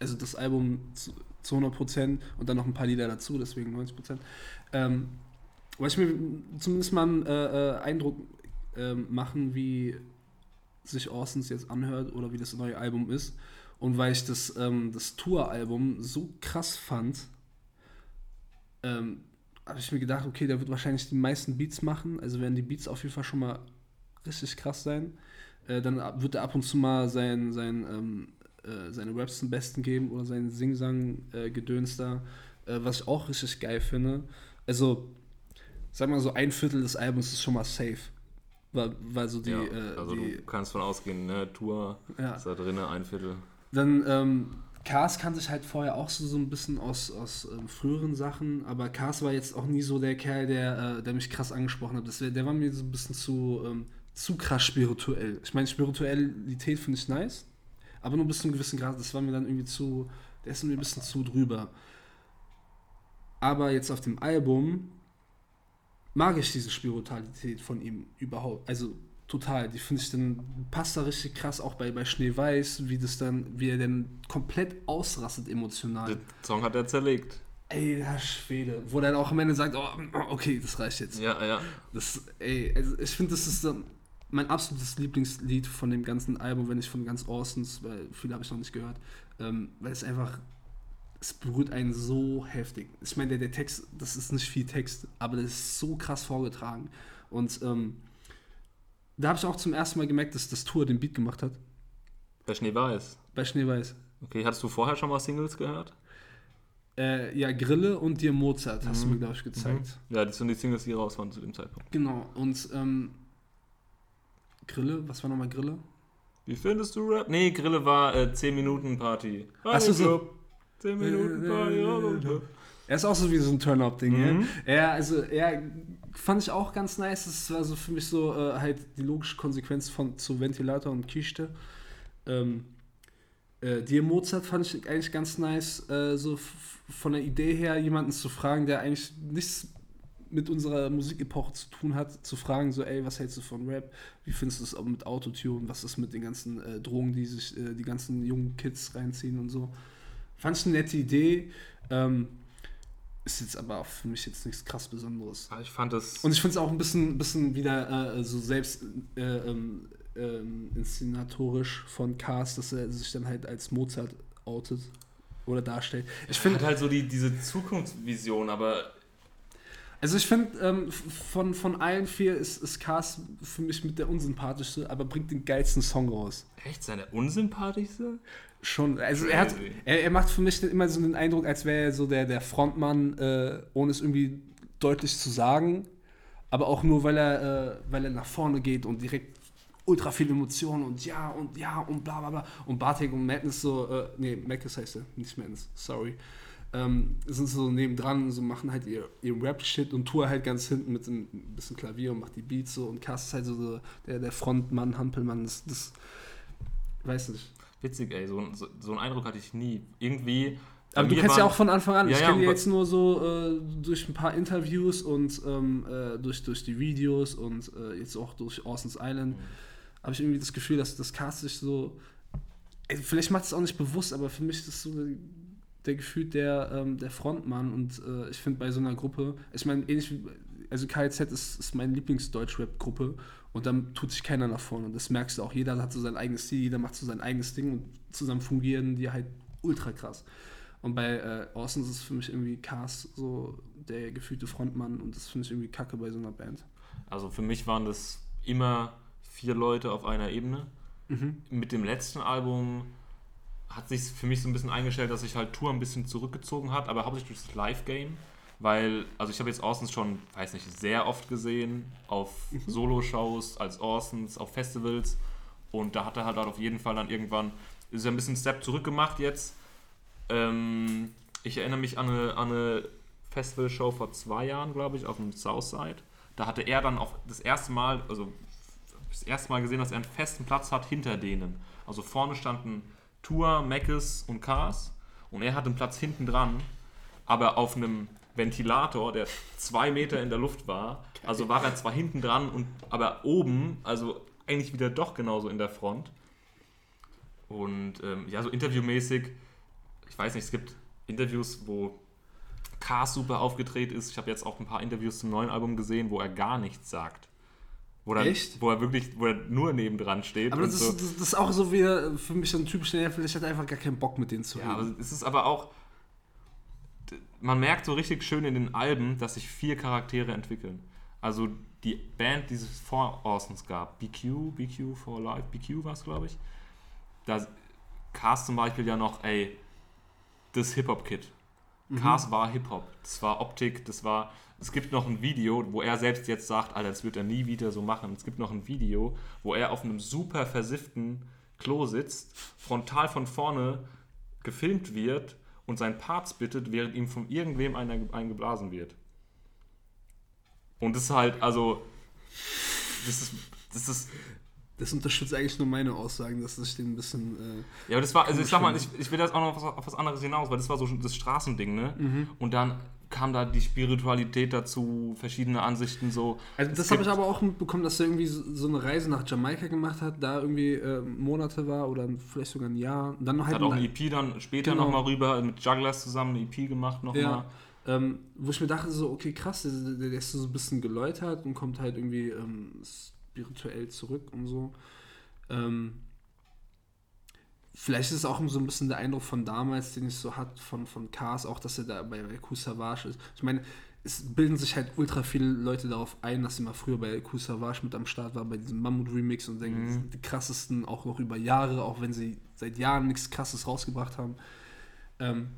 Also das Album zu, zu 100% und dann noch ein paar Lieder dazu, deswegen 90%. Ähm, wollte ich mir zumindest mal einen äh, äh, Eindruck äh, machen, wie sich Orsons jetzt anhört oder wie das neue Album ist. Und weil ich das, ähm, das Tour-Album so krass fand, ähm, habe ich mir gedacht, okay, der wird wahrscheinlich die meisten Beats machen. Also werden die Beats auf jeden Fall schon mal richtig krass sein. Äh, dann wird er ab und zu mal sein, sein, ähm, äh, seine Raps zum Besten geben oder seinen Sing-Sang-Gedöns da, äh, was ich auch richtig geil finde. Also, sag mal so, ein Viertel des Albums ist schon mal safe. Weil, weil so die. Ja, äh, also die, du kannst von ausgehen, ne? Tour Ja. ist da drin, ein Viertel. Dann, ähm, Kars kannte ich halt vorher auch so, so ein bisschen aus, aus ähm, früheren Sachen, aber Kars war jetzt auch nie so der Kerl, der, äh, der mich krass angesprochen hat. Das wär, der war mir so ein bisschen zu, ähm, zu krass spirituell. Ich meine, Spiritualität finde ich nice, aber nur bis zu einem gewissen Grad. Das war mir dann irgendwie zu, der ist mir ein bisschen zu drüber. Aber jetzt auf dem Album mag ich diese Spiritualität von ihm überhaupt. Also total. Die finde ich dann, passt da richtig krass auch bei, bei Schneeweiß, wie das dann, wie er dann komplett ausrastet emotional. Den Song hat er zerlegt. Ey, der Schwede. Wo dann auch am Ende sagt, oh, okay, das reicht jetzt. Ja, ja. Das, ey, also ich finde, das ist dann mein absolutes Lieblingslied von dem ganzen Album, wenn nicht von ganz Orsons, weil viele habe ich noch nicht gehört. Ähm, weil es einfach, es berührt einen so heftig. Ich meine, der, der Text, das ist nicht viel Text, aber das ist so krass vorgetragen. Und ähm, da habe ich auch zum ersten Mal gemerkt, dass das Tour den Beat gemacht hat. Bei Schneeweiß. Bei Schneeweiß. Okay, hattest du vorher schon mal Singles gehört? Äh, ja, Grille und dir Mozart hast du Mhm. mir, glaube ich, gezeigt. Ja, das sind die Singles, die raus waren zu dem Zeitpunkt. Genau, und ähm, Grille, was war nochmal Grille? Wie findest du Rap? Nee, Grille war äh, 10 Minuten Party. Ach so, so. Club. 10 Minuten Party. Er ist auch so wie so ein Turn-Up-Ding, Mhm. ja. Ja, also, ja, fand ich auch ganz nice. Das war so für mich so äh, halt die logische Konsequenz von zu Ventilator und Kiste. Ähm, äh, dir Mozart fand ich eigentlich ganz nice, äh, so von der Idee her, jemanden zu fragen, der eigentlich nichts mit unserer Musikepoche zu tun hat, zu fragen, so, ey, was hältst du von Rap? Wie findest du es mit Autotune? Was ist mit den ganzen äh, Drogen, die sich äh, die ganzen jungen Kids reinziehen und so? Fand ich eine nette Idee. Ähm, ist jetzt aber auch für mich jetzt nichts krass Besonderes. Ah, Ich fand das. Und ich finde es auch ein bisschen, bisschen wieder äh, so selbst äh, ähm, ähm, inszenatorisch von Cast, dass er sich dann halt als Mozart outet oder darstellt. Ich finde, halt so die, diese Zukunftsvision, aber also ich finde, ähm, von, von allen vier ist, ist Cast für mich mit der unsympathischste, aber bringt den geilsten Song raus. echt seine unsympathischste? Schon, also er, hat, er, er macht für mich immer so den Eindruck, als wäre er so der, der Frontmann, äh, ohne es irgendwie deutlich zu sagen, aber auch nur, weil er, äh, weil er nach vorne geht und direkt ultra viel Emotionen und ja und ja und bla bla bla. Und Bartek und Madness so, äh, nee, Madness heißt er, nicht Madness, sorry. Ähm, sind so nebendran, so machen halt ihr, ihr Rap-Shit und Tour halt ganz hinten mit ein bisschen Klavier und macht die Beats so und Cass ist halt so, so der, der Frontmann, Hampelmann, das, das weiß nicht. Witzig, ey. So, so, so einen Eindruck hatte ich nie. Irgendwie. Aber du kennst ja auch von Anfang an. Ja, ich ja, kenne aber- jetzt nur so äh, durch ein paar Interviews und ähm, äh, durch, durch die Videos und äh, jetzt auch durch Orson's Island. Mhm. Habe ich irgendwie das Gefühl, dass das Cast sich so. Ey, vielleicht macht es auch nicht bewusst, aber für mich ist das so der, der Gefühl der, ähm, der Frontmann. Und äh, ich finde bei so einer Gruppe, ich meine, ähnlich wie. Also KZ ist, ist meine Lieblings-Deutsch-Rap-Gruppe und dann tut sich keiner nach vorne. Und das merkst du auch. Jeder hat so sein eigenes Stil, jeder macht so sein eigenes Ding und zusammen fungieren die halt ultra krass. Und bei äh, Orsons ist es für mich irgendwie Cast so der gefühlte Frontmann und das finde ich irgendwie kacke bei so einer Band. Also für mich waren das immer vier Leute auf einer Ebene. Mit dem letzten Album hat sich für mich so ein bisschen eingestellt, dass sich halt Tour ein bisschen zurückgezogen hat, aber hauptsächlich durch das Live-Game. Weil, also ich habe jetzt Orsons schon, weiß nicht, sehr oft gesehen, auf Solo-Shows, als Orsons, auf Festivals. Und da hat er halt auf jeden Fall dann irgendwann, ist er ein bisschen Step zurück gemacht jetzt. Ähm, ich erinnere mich an eine, an eine Festival-Show vor zwei Jahren, glaube ich, auf dem Southside. Da hatte er dann auch das erste Mal, also das erste Mal gesehen, dass er einen festen Platz hat hinter denen. Also vorne standen Tour, Meckes und Cars und er hatte einen Platz hinten dran, aber auf einem Ventilator, der zwei Meter in der Luft war. Also war er zwar hinten dran, und, aber oben, also eigentlich wieder doch genauso in der Front. Und ähm, ja, so interviewmäßig, ich weiß nicht, es gibt Interviews, wo Cars super aufgedreht ist. Ich habe jetzt auch ein paar Interviews zum neuen Album gesehen, wo er gar nichts sagt. Wo, dann, Echt? wo er wirklich, wo er nur nebendran steht. Aber und das, so. ist, das, das ist auch so wie äh, für mich so ein typischer Nerv, ich hatte einfach gar keinen Bock mit denen zu Ja, aber reden. es ist aber auch. Man merkt so richtig schön in den Alben, dass sich vier Charaktere entwickeln. Also die Band, die es vor Orsons gab, BQ, BQ for Life, BQ war es, glaube ich. Da Cars zum Beispiel ja noch, ey, das Hip-Hop-Kid. Cars war Hip-Hop, das war Optik, das war. Es gibt noch ein Video, wo er selbst jetzt sagt, Alter, das wird er nie wieder so machen. Es gibt noch ein Video, wo er auf einem super versifften Klo sitzt, frontal von vorne gefilmt wird und seinen Parts bittet, während ihm von irgendwem einer eingeblasen wird. Und das ist halt, also, das ist, das ist, Das unterstützt eigentlich nur meine Aussagen, dass ich den ein bisschen. Äh, ja, aber das war, also ich sag mal, ich, ich will das auch noch auf was, auf was anderes hinaus, weil das war so das Straßending, ne? Mhm. Und dann kam da die Spiritualität dazu, verschiedene Ansichten so. Also das habe ich aber auch mitbekommen, dass er irgendwie so eine Reise nach Jamaika gemacht hat, da irgendwie äh, Monate war oder vielleicht sogar ein Jahr. Und dann noch halt Hat auch ein- ein EP dann später Genau. nochmal rüber mit Jugglers zusammen eine EP gemacht nochmal. Ja, ähm, wo ich mir dachte, so, okay, krass, der, der, der ist so ein bisschen geläutert und kommt halt irgendwie ähm, spirituell zurück und so. Ähm, vielleicht ist es auch so ein bisschen der Eindruck von damals, den ich so hatte von, von Cars, auch dass er da bei, bei Kool Savage ist. Ich meine, es bilden sich halt ultra viele Leute darauf ein, dass sie mal früher bei Kool Savage mit am Start war, bei diesem Mammut-Remix und denken, das sind die krassesten, auch noch über Jahre, auch wenn sie seit Jahren nichts krasses rausgebracht haben. Ähm,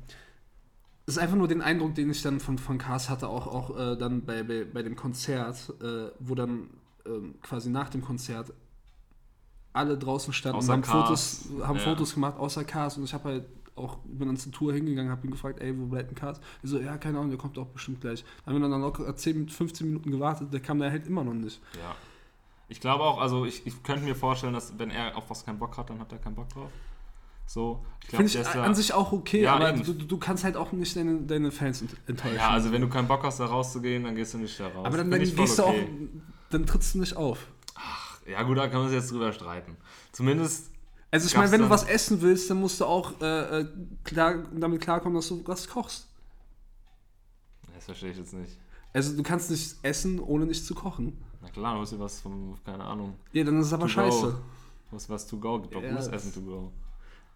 es ist einfach nur den Eindruck, den ich dann von, von Cars hatte, auch, auch äh, dann bei, bei, bei dem Konzert, äh, wo dann ähm, quasi nach dem Konzert alle draußen standen Außer haben, Cars. Fotos, haben Ja. Fotos gemacht, außer Cars. Und ich habe halt auch, bin dann zur Tour hingegangen, habe ihn gefragt, ey, wo bleibt ein Cars? Ich so, ja, keine Ahnung, der kommt auch bestimmt gleich. Dann haben wir dann noch 10, 15 Minuten gewartet, der kam da halt immer noch nicht. Ja. Ich glaube auch, also ich, ich könnte mir vorstellen, dass wenn er auf was keinen Bock hat, dann hat er keinen Bock drauf. So, ich glaube, Finde ich an sich auch okay, Ja, aber du, du du kannst halt auch nicht deine, deine Fans ent- enttäuschen. Ja, also wenn du keinen Bock hast, da rauszugehen, dann gehst du nicht da raus. aber dann, dann gehst du okay. auch, dann trittst du nicht auf. Ja gut, da kann man sich jetzt drüber streiten. Zumindest, Also ich meine, wenn du was essen willst, dann musst du auch äh, äh, klar, damit klarkommen, dass du was kochst. das verstehe ich jetzt nicht. Also du kannst nicht essen, ohne nicht zu kochen. Na klar, du musst dir was vom, keine Ahnung, Ja, dann ist es aber To scheiße. go. was, was to go, auch Ja, das- Essen to go.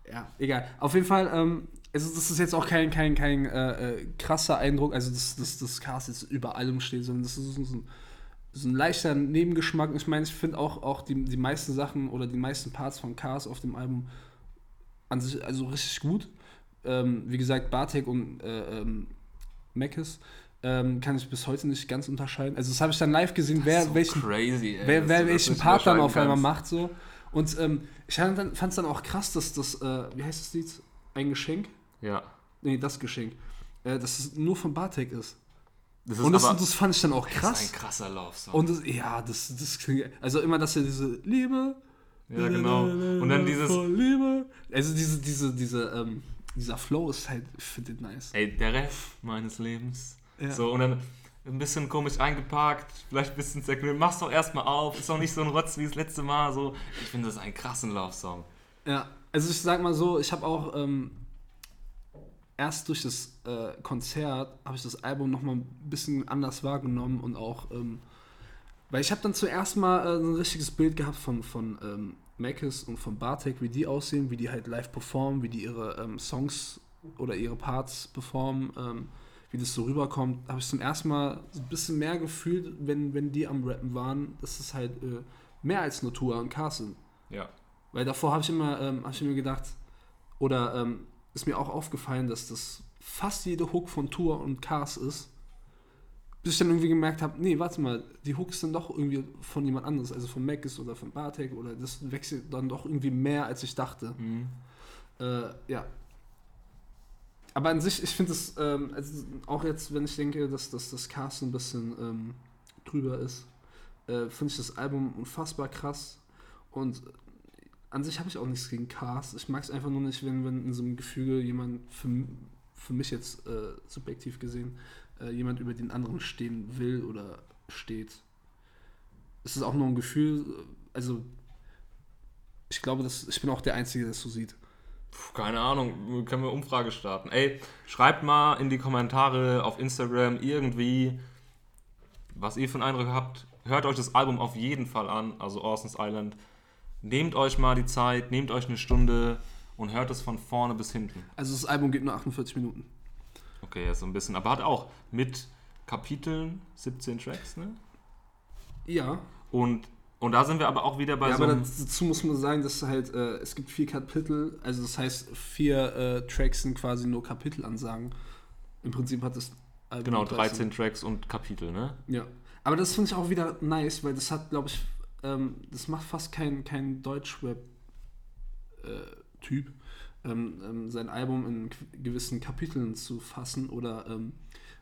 Ja, egal. Auf jeden Fall, ähm, also das ist jetzt auch kein, kein, kein äh, äh, krasser Eindruck, also dass das, das Cast jetzt über allem steht, sondern das ist so ein, so ein leichter Nebengeschmack. Ich meine, ich finde auch, auch die, die meisten Sachen oder die meisten Parts von Cars auf dem Album an sich also richtig gut. Ähm, wie gesagt, Bartek und äh, ähm, Mackes ähm, kann ich bis heute nicht ganz unterscheiden. Also das habe ich dann live gesehen, wer so welchen crazy, ey, wer, wer welchen Part dann auf einmal kannst. macht so. Und ähm, ich fand es dann auch krass, dass das, äh, wie heißt das Lied? Ein Geschenk? Ja. Nee, das Geschenk. Äh, dass es nur von Bartek ist. Das Und das, aber das fand ich dann auch das ist krass. ein krasser Love-Song. Und das, ja, das, das klingt, also immer, dass er diese Liebe. Ja, genau. Und dann dieses, Liebe. Also diese, diese, diese, ähm, dieser Flow ist halt, ich finde den nice. ey, der Rest meines Lebens. Ja. So, und dann ein bisschen komisch eingepackt, vielleicht ein bisschen zerknüllt. Mach's doch erstmal auf. Ist doch nicht so ein Rotz wie das letzte Mal. So, ich finde das einen krassen Love-Song. Ja, also ich sag mal so, ich habe auch ähm, erst durch das äh, Konzert habe ich das Album noch mal ein bisschen anders wahrgenommen und auch, ähm, weil ich habe dann zuerst mal äh, ein richtiges Bild gehabt von, von ähm, Mackes und von Bartek, wie die aussehen, wie die halt live performen, wie die ihre ähm, Songs oder ihre Parts performen, ähm, wie das so rüberkommt, habe ich zum ersten Mal so ein bisschen mehr gefühlt, wenn, wenn die am Rappen waren, dass es halt äh, mehr als nur Tua und Cars sind. Ja. Weil davor habe ich, immer, ähm, hab ich mir gedacht, oder ähm, ist mir auch aufgefallen, dass das fast jede Hook von Tour und Cars ist. Bis ich dann irgendwie gemerkt habe, nee, warte mal, die Hook ist dann doch irgendwie von jemand anderes, also von Mackes oder von Bartek oder das wechselt dann doch irgendwie mehr, als ich dachte. Mhm. Äh, ja. Aber an sich, ich finde es, ähm, also auch jetzt, wenn ich denke, dass, dass das Cast ein bisschen ähm, drüber ist, äh, finde ich das Album unfassbar krass. Und an sich habe ich auch nichts gegen Cast. Ich mag es einfach nur nicht, wenn, wenn in so einem Gefüge jemand, für, für mich jetzt äh, subjektiv gesehen, äh, jemand über den anderen stehen will oder steht. Es ist auch nur ein Gefühl, also ich glaube, dass, ich bin auch der Einzige, der es so sieht. Puh, Keine Ahnung, können wir Umfrage starten. Ey, schreibt mal in die Kommentare auf Instagram irgendwie, was ihr für einen Eindruck habt. Hört euch das Album auf jeden Fall an, also Orson's Island. Nehmt euch mal die Zeit, nehmt euch eine Stunde und hört es von vorne bis hinten. Also das Album geht nur 48 Minuten. Okay, ja, so ein bisschen. Aber hat auch mit Kapiteln 17 Tracks, ne? Ja. Und, und da sind wir aber auch wieder bei ja, so aber dazu muss man sagen, dass halt, äh, es gibt vier Kapitel, also das heißt, vier äh, Tracks sind quasi nur Kapitelansagen. Im Prinzip hat das Album Genau, 13 Tracks und Kapitel, ne? Ja. Aber das finde ich auch wieder nice, weil das hat, glaube ich, ähm, das macht fast kein, kein Deutschrap-Typ, ähm, ähm, sein Album in gewissen Kapiteln zu fassen oder ähm,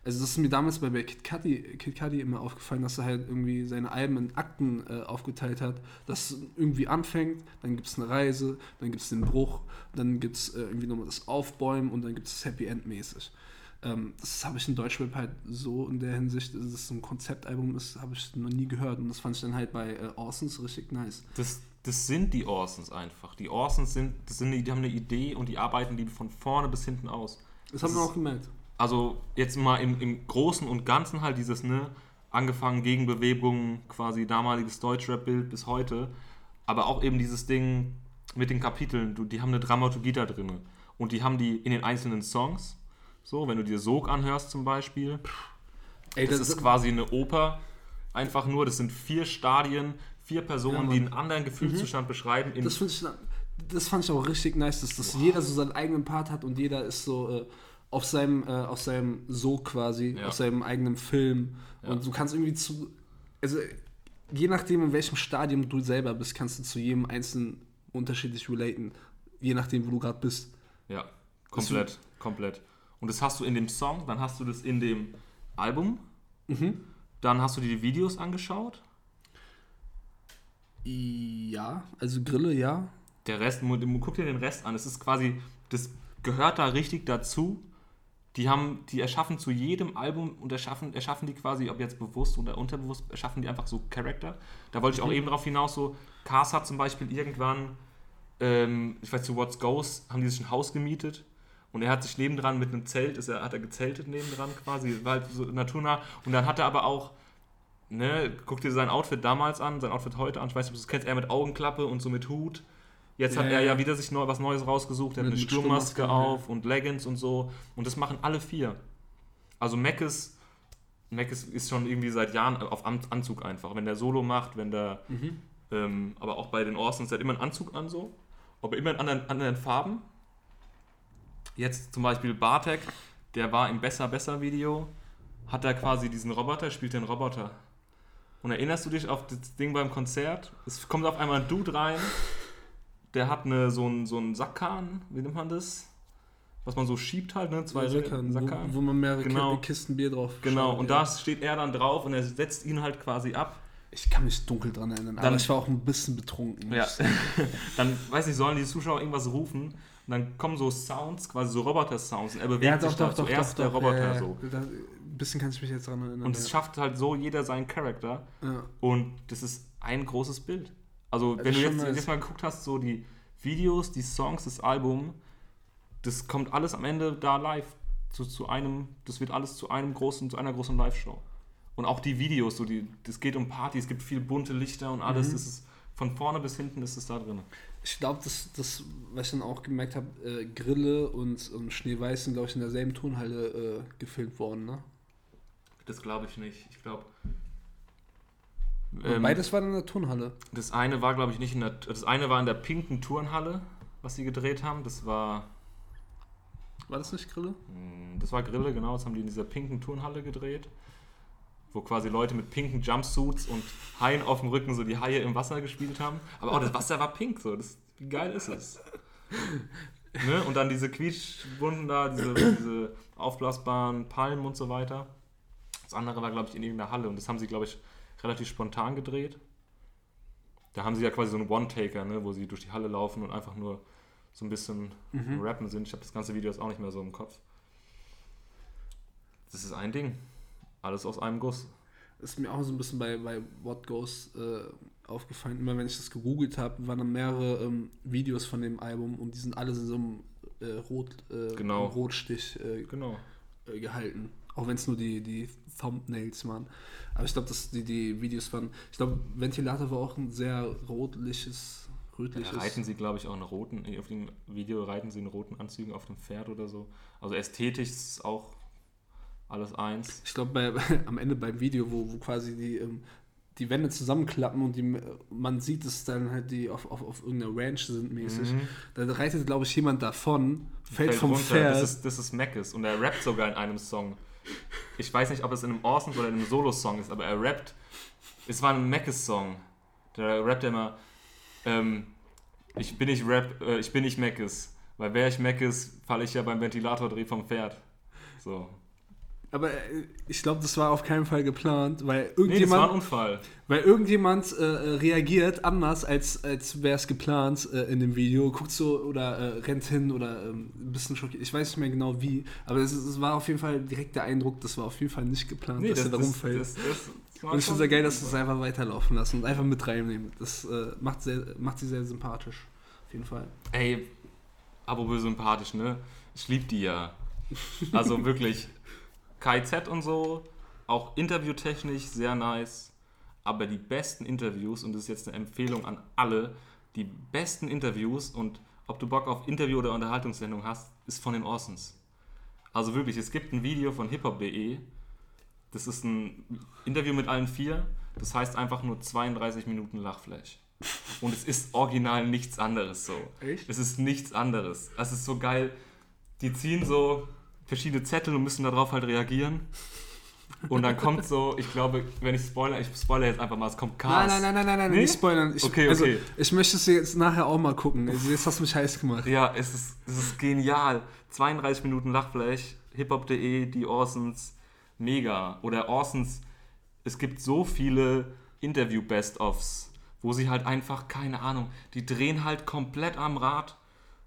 also das ist mir damals bei, bei Kid, Cudi, Kid Cudi immer aufgefallen, dass er halt irgendwie seine Alben in Akten äh, aufgeteilt hat, dass irgendwie anfängt, dann gibt es eine Reise, dann gibt es den Bruch, dann gibt es äh, irgendwie nochmal das Aufbäumen und dann gibt es das Happy End mäßig. Ähm, das habe ich in Deutschrap halt so in der Hinsicht, dass es so ein Konzeptalbum ist, habe ich noch nie gehört und das fand ich dann halt bei äh, Orsons richtig nice. Das, das sind die Orsons einfach. Die Orsons sind, das sind die, die haben eine Idee und die arbeiten die von vorne bis hinten aus. Das haben Das wir ist- auch gemerkt. Also jetzt mal im, im Großen und Ganzen halt dieses, ne, angefangen Gegenbewegungen, quasi damaliges Deutschrap-Bild bis heute, aber auch eben dieses Ding mit den Kapiteln, du, die haben eine Dramaturgie da drin und die haben die in den einzelnen Songs, so, wenn du dir Sog anhörst zum Beispiel, Ey, das, ist quasi eine Oper, einfach nur, das sind vier Stadien, vier Personen, Ja, die einen anderen Gefühlszustand beschreiben. In, das, ich, das fand ich auch richtig nice, dass, dass jeder so seinen eigenen Part hat und jeder ist so äh, auf seinem, äh, auf seinem So quasi, Ja. auf seinem eigenen Film. Ja. Und du kannst irgendwie zu. Also, je nachdem, in welchem Stadium du selber bist, kannst du zu jedem Einzelnen unterschiedlich relaten. Je nachdem, wo du gerade bist. Ja, komplett, komplett. Und das hast du in dem Song, dann hast du das in dem Album, Mhm. dann hast du dir die Videos angeschaut. Ja, also Grille, ja. Der Rest, guck dir den Rest an. Es ist quasi, das gehört da richtig dazu. Die haben, die erschaffen zu jedem Album und erschaffen, erschaffen die quasi, ob jetzt bewusst oder unterbewusst, erschaffen die einfach so Charakter. Da wollte ich auch eben drauf hinaus, so, Cars hat zum Beispiel irgendwann, ähm, ich weiß zu What's Goes, haben die sich ein Haus gemietet und er hat sich nebendran mit einem Zelt, ist er, hat er gezeltet nebendran quasi, war halt so naturnah. Und dann hat er aber auch, ne, guck dir sein Outfit damals an, sein Outfit heute an, ich weiß nicht, ob du es kennst, er mit Augenklappe und so mit Hut. Jetzt hat Ja, er ja ja. wieder sich neu, was Neues rausgesucht, er hat eine Sturmmaske Sturmmaske, auf und Leggings und so. Und das machen alle vier. Also Mac ist, Mac ist, schon irgendwie seit Jahren auf An- Anzug einfach. Wenn der Solo macht, wenn der, Mhm. ähm, aber auch bei den Orsons, der hat immer einen Anzug an so, aber immer in anderen, anderen Farben. Jetzt zum Beispiel Bartek, der war im Besser Besser Video, hat er quasi diesen Roboter, spielt den Roboter. Und erinnerst du dich auf das Ding beim Konzert? Es kommt auf einmal ein Dude rein, der hat eine, so einen so einen Sackkahn, wie nennt man das? Was man so schiebt halt, ne? Zwei Sackern, Sackkahn. wo, wo man mehrere Genau. Ki- Kisten Bier drauf Genau, schaut, und ja. da steht er dann drauf und er setzt ihn halt quasi ab. Ich kann mich dunkel dran erinnern, aber Dann- ich war auch ein bisschen betrunken. Ja. [laughs] dann, weiß nicht, sollen die Zuschauer irgendwas rufen und dann kommen so Sounds, quasi so Roboter-Sounds und er bewegt Ja, sich da zuerst der Roboter ja. so. Da, ein bisschen kann ich mich jetzt dran erinnern. Und es schafft halt so jeder seinen Charakter ja. und das ist ein großes Bild. Also wenn du jetzt, nice. jetzt mal geguckt hast, so die Videos, die Songs, das Album, das kommt alles am Ende da live zu, zu einem, das wird alles zu einem großen, zu einer großen Live-Show. Und auch die Videos, so die, das geht um Party, es gibt viel bunte Lichter und alles, Mhm. das ist von vorne bis hinten ist es da drin. Ich glaube, das, das, was ich dann auch gemerkt habe, äh, Grille und, und Schneeweiß sind, glaube ich, in derselben Turnhalle äh, gefilmt worden, ne? Das glaube ich nicht. Ich glaube. Und Beides war in der Turnhalle. Das eine war, glaube ich, nicht in der. Das eine war in der pinken Turnhalle, was sie gedreht haben. Das war. War das nicht Grille? mh, Das war Grille, genau. Das haben die in dieser pinken Turnhalle gedreht. Wo quasi Leute mit pinken Jumpsuits und Haien auf dem Rücken so die Haie im Wasser gespielt haben. Aber auch das Wasser war pink, so. Das, wie geil ist es? ne? Und dann diese Quietschwunden da, diese, diese aufblasbaren Palmen und so weiter. Das andere war, glaube ich, in irgendeiner Halle und das haben sie, glaube ich, relativ spontan gedreht. Da haben sie ja quasi so einen One-Taker, ne, wo sie durch die Halle laufen und einfach nur so ein bisschen Mhm. rappen sind. Ich habe das ganze Video jetzt auch nicht mehr so im Kopf. Das ist ein Ding. Alles aus einem Guss. Das ist mir auch so ein bisschen bei, bei What Goes äh, aufgefallen. Immer wenn ich das gegoogelt habe, waren dann mehrere ähm, Videos von dem Album und die sind alle in so einem äh, Rot, äh, Genau. Rotstich äh, Genau. äh, gehalten. Auch wenn es nur die, die Thumbnails waren. Aber ich glaube, dass die, die Videos waren. Ich glaube, Ventilator war auch ein sehr rotliches, Da rötliches. reiten sie, glaube ich, auch einen roten, auf dem Video reiten sie in roten Anzügen auf dem Pferd oder so. Also ästhetisch ist auch alles eins. Ich glaube, [laughs] am Ende beim Video, wo, wo quasi die, ähm, die Wände zusammenklappen und die, man sieht, dass dann halt die auf, auf, auf irgendeiner Ranch sind mäßig. Mhm. Da reitet, glaube ich, jemand davon, fällt, vom runter. Pferd. Das ist, das ist Mackes und er rappt sogar in einem Song. Ich weiß nicht, ob es in einem Orsons oder in einem Solo-Song ist, aber er rappt. Es war ein Mackes-Song. Da rappt er immer, ähm, ich bin nicht Rap, äh, ich bin nicht Mackes. Weil wäre ich Mackes, falle ich ja beim Ventilatordreh vom Pferd. So. Aber äh, ich glaube, das war auf keinen Fall geplant, weil Nee, das war ein irgendjemand, Unfall. weil irgendjemand äh, äh, reagiert anders, als, als wäre es geplant äh, in dem Video. Guckt so oder äh, rennt hin oder ähm, ein bisschen schockiert. Ich weiß nicht mehr genau wie, aber es, es war auf jeden Fall direkt der Eindruck, das war auf jeden Fall nicht geplant, dass er da rumfällt. das, das, das und ich schon- finde es sehr geil, dass sie es einfach weiterlaufen lassen und einfach mit reinnehmen. Das äh, macht, sehr, macht sie sehr sympathisch. Auf jeden Fall. Ey, apropos sympathisch, ne? Ich lieb die ja. Also wirklich, KZ und so, auch interviewtechnisch sehr nice. Aber die besten Interviews, und das ist jetzt eine Empfehlung an alle, die besten Interviews und ob du Bock auf Interview- oder Unterhaltungssendung hast, ist von den Orsons. Also wirklich, es gibt ein Video von hiphop.de. Das ist ein Interview mit allen vier. Das heißt einfach nur 32 Minuten Lachflash. Und es ist original nichts anderes so. Echt? Es ist nichts anderes. Es ist so geil. Die ziehen so verschiedene Zettel und müssen darauf halt reagieren. Und dann kommt so, ich glaube, wenn ich spoiler, ich spoiler jetzt einfach mal, es kommt Cars. Nein, nein, nein, nein, nein, nein, Nee? nicht spoilern. Ich, Okay, Also, okay. ich möchte es jetzt nachher auch mal gucken. Also, jetzt hast du mich heiß gemacht. Ja, es ist, es ist genial. 32 Minuten Lachflash, hiphop.de, die Orsons, mega. Oder Orsons, es gibt so viele Interview-Best-Offs, wo sie halt einfach, keine Ahnung, die drehen halt komplett am Rad.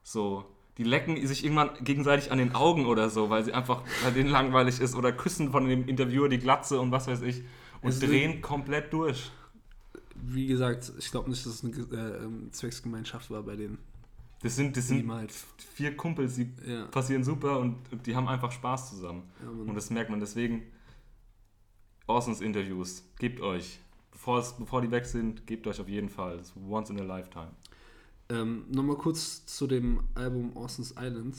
So. Die lecken sich irgendwann gegenseitig an den Augen oder so, weil sie einfach, weil denen langweilig ist. Oder küssen von dem Interviewer die Glatze und was weiß ich. Und Also- drehen komplett durch. Wie gesagt, ich glaube nicht, dass es eine äh, ähm, Zwecksgemeinschaft war bei denen. Das sind, das sind Niemals. vier Kumpels, die Ja. passieren super und, und die haben einfach Spaß zusammen. Ja. Und das merkt man deswegen. Orsons Interviews, gebt euch. Bevor, es, bevor die weg sind, gebt euch auf jeden Fall. Ist once in a lifetime. Ähm, Nochmal kurz zu dem Album Orson's Island.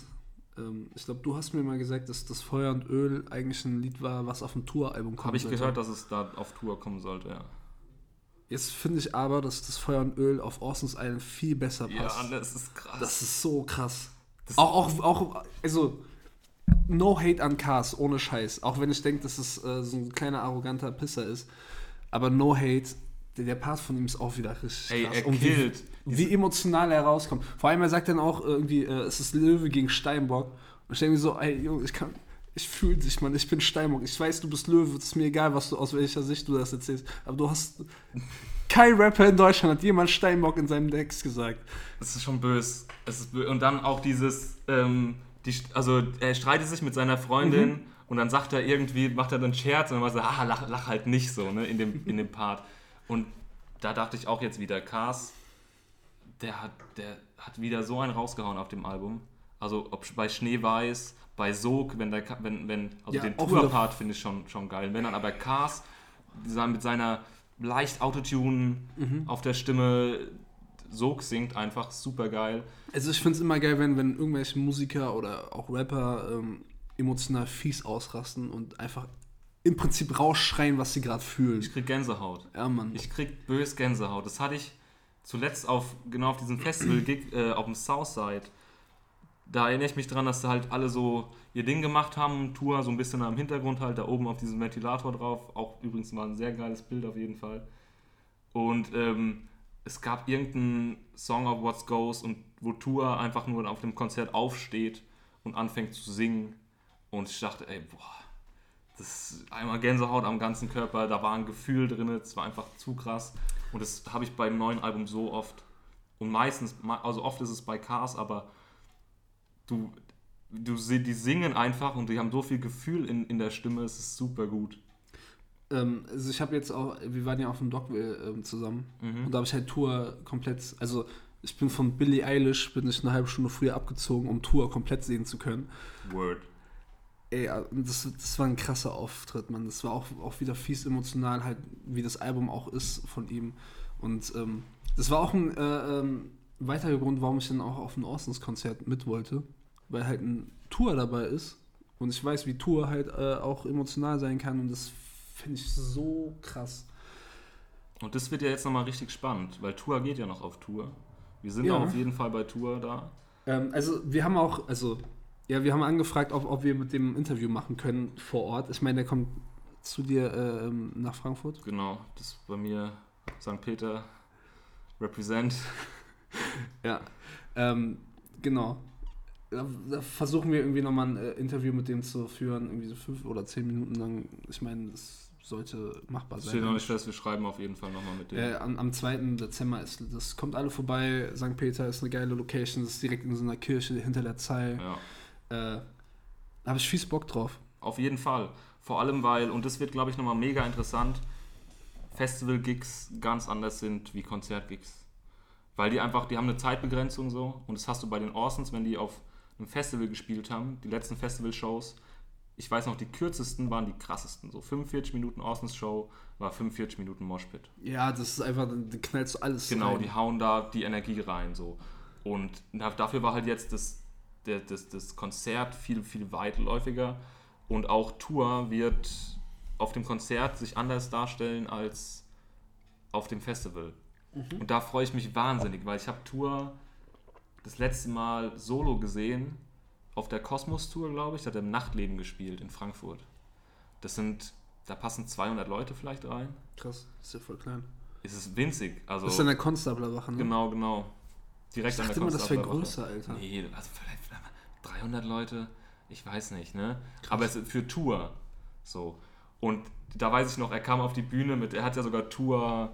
Ähm, ich glaube, du hast mir mal gesagt, dass das Feuer und Öl eigentlich ein Lied war, was auf dem Touralbum kommt. Habe ich gehört, dass es da auf Tour kommen sollte, ja. Jetzt finde ich aber, dass das Feuer und Öl auf Orson's Island viel besser passt. Ja, das ist krass. das ist so krass. Das- auch, auch, auch, also, no hate an Cars, ohne Scheiß. Auch wenn ich denke, dass es äh, so ein kleiner arroganter Pisser ist. Aber no hate, der, der Part von ihm ist auch wieder richtig Ey, krass. er Und wie, killt. wie emotional er rauskommt. Vor allem, er sagt dann auch irgendwie, äh, es ist Löwe gegen Steinbock. Und ich denke mir so, ey, Junge, ich kann, ich fühle dich, Mann, ich bin Steinbock. Ich weiß, du bist Löwe, es ist mir egal, was du, aus welcher Sicht du das erzählst. Aber du hast, kein Rapper in Deutschland hat jemand Steinbock in seinem Text gesagt. Das ist schon böse. Es ist bö und dann auch dieses, ähm, die, also er streitet sich mit seiner Freundin Mhm. und dann sagt er irgendwie, macht er dann einen Scherz und dann war so, ah, lach, lach halt nicht so, ne, in dem, in dem Part. Und da dachte ich auch jetzt wieder, Cars, der hat, der hat wieder so einen rausgehauen auf dem Album. Also ob bei Schneeweiß, bei Sog, wenn der, wenn, wenn, also Ja, den Tour-Part finde ich schon, schon geil. Wenn dann aber Cars mit seiner leicht Autotune Mhm. auf der Stimme Sog singt, einfach super geil. Also ich finde es immer geil, wenn, wenn irgendwelche Musiker oder auch Rapper ähm, emotional fies ausrasten und einfach im Prinzip rausschreien, was sie gerade fühlen. Ich krieg Gänsehaut. Ja, Mann. Ich krieg bös Gänsehaut. Das hatte ich zuletzt auf, genau auf diesem Festival-Gig äh, auf dem Southside. Da erinnere ich mich dran, dass da halt alle so ihr Ding gemacht haben, Tour so ein bisschen am Hintergrund halt, da oben auf diesem Ventilator drauf. Auch übrigens war ein sehr geiles Bild auf jeden Fall. Und ähm, es gab irgendeinen Song of What Goes und wo Tour einfach nur auf dem Konzert aufsteht und anfängt zu singen. Und ich dachte, ey, boah, das einmal Gänsehaut am ganzen Körper, da war ein Gefühl drin, es war einfach zu krass. Und das habe ich beim neuen Album so oft. Und meistens, also oft ist es bei Cars, aber du, du die singen einfach und die haben so viel Gefühl in, in der Stimme, es ist super gut. Ähm, also ich habe jetzt auch, wir waren ja auf dem Dogville ähm, zusammen Mhm. und da habe ich halt Tour komplett, also Ich bin von Billie Eilish, bin ich eine halbe Stunde früher abgezogen, um Tour komplett sehen zu können. Word. Ey, äh, das, das war ein krasser Auftritt, man. Das war auch, auch wieder fies emotional, halt, wie das Album auch ist von ihm. Und ähm, das war auch ein äh, ähm, weiterer Grund, warum ich dann auch auf ein Orsons-Konzert mit wollte. Weil halt ein Tour dabei ist. Und ich weiß, wie Tour halt äh, auch emotional sein kann. Und das finde ich so krass. Und das wird ja jetzt nochmal richtig spannend, weil Tour geht ja noch auf Tour. Wir sind Ja. auf jeden Fall bei Tour da. Ähm, also wir haben auch, also ja, wir haben angefragt, ob, ob wir mit dem Interview machen können vor Ort. Ich meine, der kommt zu dir ähm, nach Frankfurt. Genau, das ist bei mir St. Peter Represent. [laughs] Ja. Ähm, genau. Da, da versuchen wir irgendwie nochmal ein äh, Interview mit dem zu führen, irgendwie so fünf oder zehn Minuten lang. Ich meine, das sollte machbar Das sein. steht noch nicht fest, wir schreiben auf jeden Fall nochmal mit dem. Äh, am, am 2. Dezember ist das kommt alle vorbei. St. Peter ist eine geile Location, das ist direkt in so einer Kirche hinter der Zeil. Ja. Äh, da habe ich fies Bock drauf. Auf jeden Fall. Vor allem, weil, und das wird, glaube ich, nochmal mega interessant, Festival-Gigs ganz anders sind wie Konzert-Gigs. Weil die einfach, die haben eine Zeitbegrenzung so. Und das hast du bei den Orsons, wenn die auf einem Festival gespielt haben, die letzten Festival-Shows. Ich weiß noch, die kürzesten waren die krassesten. So 45 Minuten Orsons Show war 45 Minuten Moshpit. Ja, das ist einfach, da knallst du alles Genau, rein. die hauen da die Energie rein. So. Und da- dafür war halt jetzt das, der, das, das Konzert viel, viel weitläufiger. Und auch Tour wird auf dem Konzert sich anders darstellen als auf dem Festival. Und da freue ich mich wahnsinnig, weil ich habe Tour das letzte Mal solo gesehen auf der Kosmos Tour, glaube ich. Da hat er im Nachtleben gespielt in Frankfurt. Das sind, da passen 200 Leute vielleicht rein. Krass, ist ja voll klein. Es ist winzig. Also, Das ist an der Konstablerwache, ne? Genau, genau. Direkt Ich an der dachte immer, das wäre größer, Alter. Nee, also vielleicht 300 Leute, ich weiß nicht, ne? Aber es ist für Tour so. Und da weiß ich noch, er kam auf die Bühne mit, er hat ja sogar Tour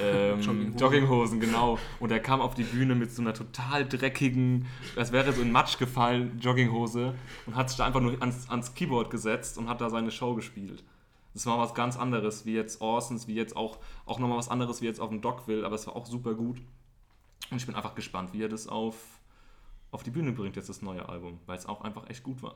ähm, [laughs] Jogginghosen. Jogginghosen. genau. Und er kam auf die Bühne mit so einer total dreckigen, als wäre so in Matsch gefallen, Jogginghose und hat sich da einfach nur ans, ans Keyboard gesetzt und hat da seine Show gespielt. Das war was ganz anderes, wie jetzt Orsons, wie jetzt auch, auch nochmal was anderes, wie jetzt auf dem Dockville, aber es war auch super gut. Und ich bin einfach gespannt, wie er das auf, auf die Bühne bringt, jetzt das neue Album, weil es auch einfach echt gut war.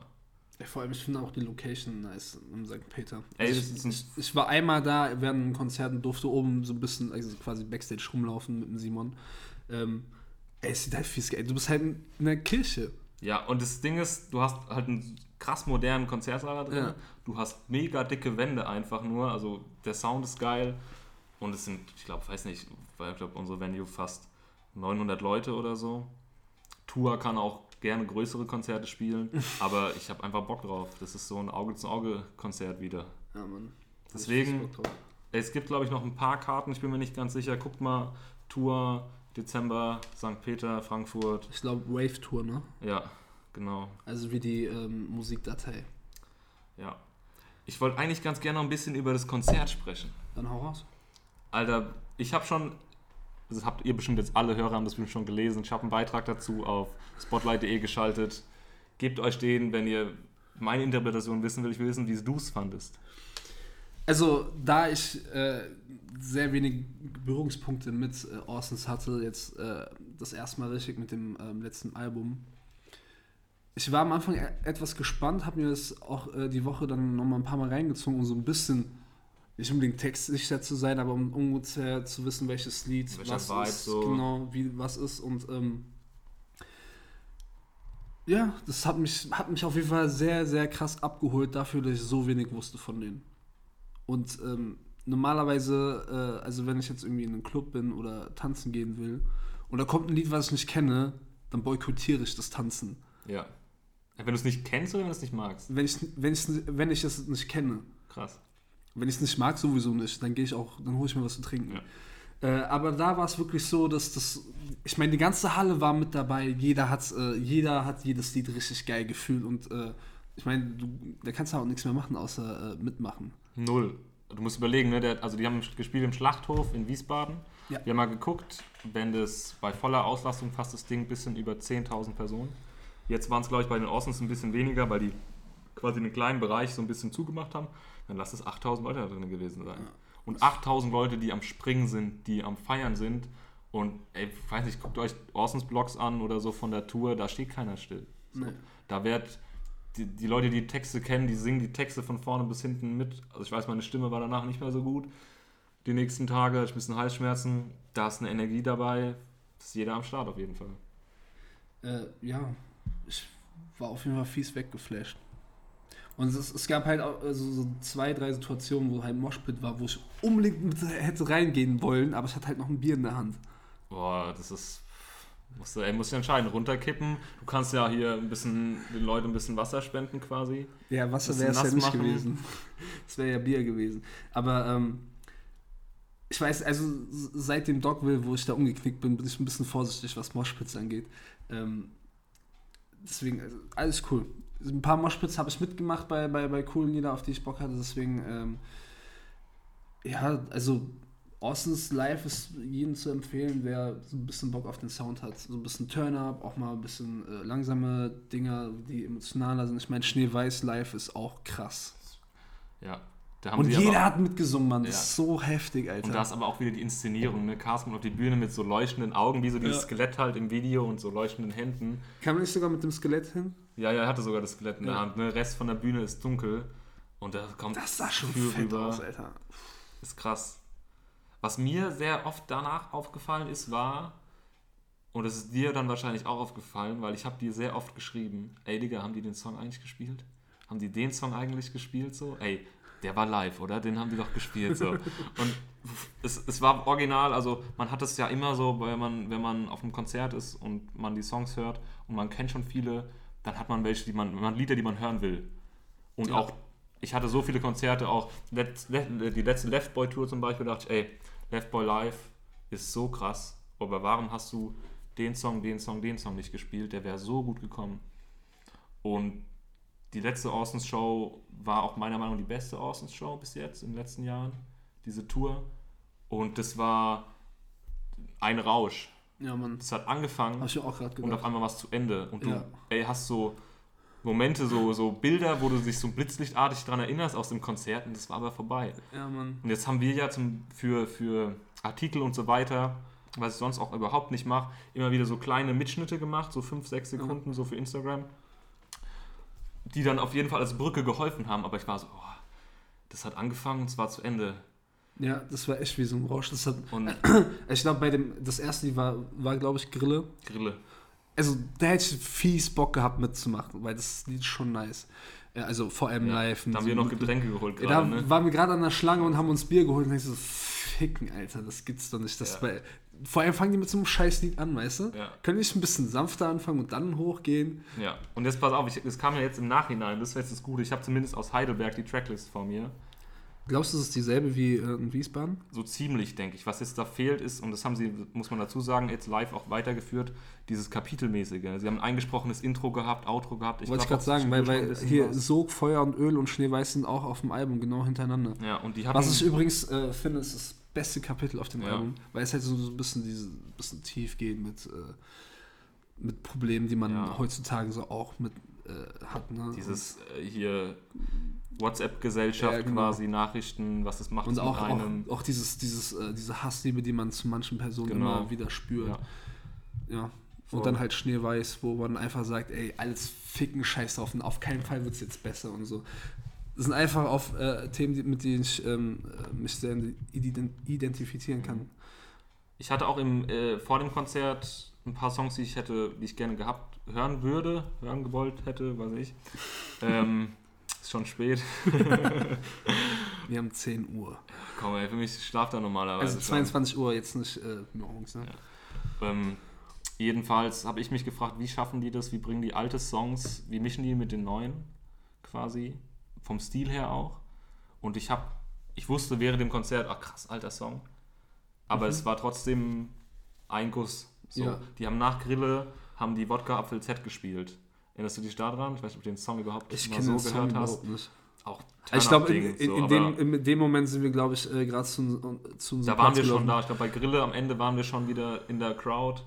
Vor allem, ich finde auch die Location nice im St. Peter. Ey, Also ich, ich, ich war einmal da während einem Konzert und durfte oben so ein bisschen, also quasi Backstage rumlaufen mit dem Simon. Ähm, ey, es sieht halt fies geil. Du bist halt in einer Kirche. Ja, und das Ding ist, du hast halt einen krass modernen Konzertsaal drin. Ja. Du hast mega dicke Wände einfach nur. Also der Sound ist geil. Und es sind, ich glaube, weiß nicht, weil ich glaube, unsere Venue fast 900 Leute oder so. Tour kann auch gerne größere Konzerte spielen. [laughs] aber ich habe einfach Bock drauf. Das ist so ein Auge-zu-Auge-Konzert wieder. Ja, Mann. Deswegen-. Es gibt, glaube ich, noch ein paar Karten. Ich bin mir nicht ganz sicher. Guckt mal. Tour, Dezember, St. Peter, Frankfurt. Ich glaube, Wave Tour, ne? Ja, genau. Also wie die ähm, Musikdatei. Ja. Ich wollte eigentlich ganz gerne noch ein bisschen über das Konzert sprechen. Dann hau raus. Alter, ich habe schon, das habt ihr bestimmt jetzt alle Hörer haben das bestimmt schon gelesen. Ich habe einen Beitrag dazu auf spotlight.de geschaltet. Gebt euch den, wenn ihr meine Interpretation wissen will. Ich will wissen, wie du es fandest. Also, da ich äh, sehr wenig Berührungspunkte mit äh, Orsons hatte, jetzt äh, das erste Mal richtig mit dem ähm, letzten Album. Ich war am Anfang e etwas gespannt, habe mir das auch äh, die Woche dann nochmal ein paar Mal reingezogen, um so ein bisschen, nicht unbedingt textsicher zu sein, aber um ungefähr zu wissen, welches Lied, Welcher was Vibe ist, so. genau, wie was ist und ähm, ja, das hat mich, hat mich auf jeden Fall sehr, sehr krass abgeholt dafür, dass ich so wenig wusste von denen. Und ähm, normalerweise, äh, also wenn ich jetzt irgendwie in einem Club bin oder tanzen gehen will und da kommt ein Lied, was ich nicht kenne, dann boykottiere ich das Tanzen. Ja. Wenn du es nicht kennst oder wenn du es nicht magst? Wenn ich, wenn ich, wenn ich es nicht kenne. Krass. Wenn ich es nicht mag, sowieso nicht. Dann gehe ich auch, dann hole ich mir was zu trinken. Ja. Äh, aber da war es wirklich so, dass das, ich meine, die ganze Halle war mit dabei. Jeder hat, äh, jeder hat jedes Lied richtig geil gefühlt und äh, ich meine, du, da kannst du auch nichts mehr machen, außer äh, mitmachen. Null. Du musst überlegen, ne? Der, also die haben gespielt im Schlachthof in Wiesbaden. Ja. Wir haben mal geguckt, wenn das bei voller Auslastung fast das Ding ein bisschen über 10.000 Personen. Jetzt waren es, glaube ich, bei den Orsons ein bisschen weniger, weil die quasi einen kleinen Bereich so ein bisschen zugemacht haben. Dann lass es 8.000 Leute da drin gewesen sein. Und 8.000 Leute, die am Springen sind, die am Feiern sind Und ey, weiß nicht, guckt euch Orsons Blogs an oder so von der Tour, da steht keiner still. So. Nee. Da wird die, die Leute, die Texte kennen, die singen die Texte von vorne bis hinten mit. Also ich weiß, meine Stimme war danach nicht mehr so gut. Die nächsten Tage hatte ich ein bisschen Halsschmerzen. Da ist eine Energie dabei. Das ist jeder am Start auf jeden Fall. Äh, ja, ich war auf jeden Fall fies weggeflasht. Und es, es gab halt auch also so zwei, drei Situationen, wo halt Moshpit war, wo ich unbedingt mit hätte reingehen wollen, aber ich hatte halt noch ein Bier in der Hand. Boah, das ist. Musst du, ey, musst du entscheiden, runterkippen. Du kannst ja hier ein bisschen den Leuten ein bisschen Wasser spenden quasi. Ja, Wasser wäre es ja nicht machen. gewesen. [laughs] Es wäre ja Bier gewesen. Aber ähm, ich weiß, also seit dem Dogville, wo ich da umgeknickt bin, bin ich ein bisschen vorsichtig, was Moshpits angeht. Ähm, deswegen, also, alles cool. Ein paar Moshpits habe ich mitgemacht bei, bei, bei coolen Lieder, auf die ich Bock hatte. Deswegen, ähm, ja, also Austins Live ist jedem zu empfehlen, wer so ein bisschen Bock auf den Sound hat. So ein bisschen Turn-Up, auch mal ein bisschen äh, langsame Dinger, die emotionaler sind. Ich meine, Schneeweiß Live ist auch krass. Ja. Da haben Und jeder hat mitgesungen, Mann. Das Ja. ist so heftig, Alter. Und da ist aber auch wieder die Inszenierung, ne? Carsten auf die Bühne mit so leuchtenden Augen, wie so dieses Ja. Skelett halt im Video und so leuchtenden Händen. Kann man nicht sogar mit dem Skelett hin? Ja, ja, er hatte sogar das Skelett in der Ja. Hand. Ne? Rest von der Bühne ist dunkel. Und da kommt Das sah schon Gefühl fett rüber. aus, Alter. Ist krass. Was mir sehr oft danach aufgefallen ist, war, und es ist dir dann wahrscheinlich auch aufgefallen, weil ich habe dir sehr oft geschrieben, ey Digga, haben die den Song eigentlich gespielt? Haben die den Song eigentlich gespielt so? Ey, der war live, oder? Den haben die doch gespielt so. [laughs] Und es, es war original, also man hat es ja immer so, weil man, wenn man auf einem Konzert ist und man die Songs hört und man kennt schon viele, dann hat man welche, die man, man Lieder, die man hören will. Und Ja. auch, ich hatte so viele Konzerte, auch Let's, Le- die letzte Left Boy Tour zum Beispiel, dachte ich, ey, Left Boy Live ist so krass, aber warum hast du den Song, den Song, den Song nicht gespielt? Der wäre so gut gekommen. Und die letzte Orsons Show war auch meiner Meinung nach die beste Orsons Show bis jetzt in den letzten Jahren, diese Tour. Und das war ein Rausch. Ja, Mann. Das hat angefangen und auf einmal war es zu Ende. Und du Ja. ey, hast so Momente, so, so Bilder, wo du dich so blitzlichtartig daran erinnerst aus dem Konzert und das war aber vorbei. Ja, Mann. Und jetzt haben wir ja zum, für, für Artikel und so weiter, was ich sonst auch überhaupt nicht mache, immer wieder so kleine Mitschnitte gemacht, so 5, 6 Sekunden, so für Instagram, die dann auf jeden Fall als Brücke geholfen haben. Aber ich war so, oh, das hat angefangen und es war zu Ende. Ja, das war echt wie so ein Rausch. Das hat, Und [clears throat] ich glaube, bei dem, das erste Lied war, war glaube ich, Grille. Grille. Also, da hätte ich fies Bock gehabt mitzumachen, weil das Lied ist schon nice. Ja, also, vor allem Ja, live. Da haben wir noch Getränke geholt gerade, da ne? waren wir gerade an der Schlange und haben uns Bier geholt und ich so, ficken, Alter, das gibt's doch nicht. Das Ja. bei, vor allem fangen die mit so einem Scheißlied an, weißt du? Ja. Können nicht ein bisschen sanfter anfangen und dann hochgehen? Ja, und jetzt pass auf, ich, das kam ja jetzt im Nachhinein, das wäre jetzt das Gute. Ich habe zumindest aus Heidelberg die Tracklist vor mir. Glaubst du, es ist dieselbe wie äh, in Wiesbaden? So ziemlich, denke ich. Was jetzt da fehlt ist, und das haben sie, muss man dazu sagen, jetzt live auch weitergeführt, dieses Kapitelmäßige. Sie haben ein eingesprochenes Intro gehabt, Outro gehabt. Wollte ich gerade sagen, weil, weil hier was. Sog, Feuer und Öl und Schneeweiß sind auch auf dem Album genau hintereinander. Ja, und die hatten. Was ich übrigens äh, finde, ist das beste Kapitel auf dem Ja. Album, weil es halt so, so ein bisschen diese bisschen tief geht mit, äh, mit Problemen, die man Ja. heutzutage so auch mit äh, hat. Ne? dieses äh, hier WhatsApp-Gesellschaft Ja, genau. quasi, Nachrichten, was es macht und auch, auch, einem. auch dieses, dieses, äh, diese Hassliebe, die man zu manchen Personen Genau. immer wieder spürt. Ja. Ja. Voll. Und dann halt Schneeweiß, wo man einfach sagt, ey, alles ficken, scheiß drauf und auf keinen Fall wird es jetzt besser und so. Das sind einfach auf äh, Themen, die, mit denen ich ähm, äh, mich sehr ident- identifizieren kann. Ich hatte auch im, äh, vor dem Konzert ein paar Songs, die ich hätte, die ich gerne gehabt hören würde, hören gewollt hätte, weiß ich. [laughs] Ähm, ist schon spät. [laughs] Wir haben 10 Uhr. Komm, ey, für mich schlaft er normalerweise. Also schon. 22 Uhr, jetzt nicht äh, morgens. Ne? Ähm, jedenfalls habe ich mich gefragt, wie schaffen die das? Wie bringen die alte Songs, wie mischen die mit den neuen quasi? Vom Stil her auch. Und ich habe, ich wusste während dem Konzert, ach krass, alter Song. Aber es war trotzdem ein Guss. So. Ja. Die haben nach Grille, haben die Wodka Apfel Z gespielt. Erinnerst du dich daran? Ich weiß nicht, ob du den Song überhaupt Ich mal so den Song gehört hast. nicht. Auch Ich glaube, in, in, so, in, dem, in dem Moment sind wir, glaube ich, äh, gerade zu, zu unserem Da waren wir schon gelaufen. da. Ich glaube, bei Grille am Ende waren wir schon wieder in der Crowd.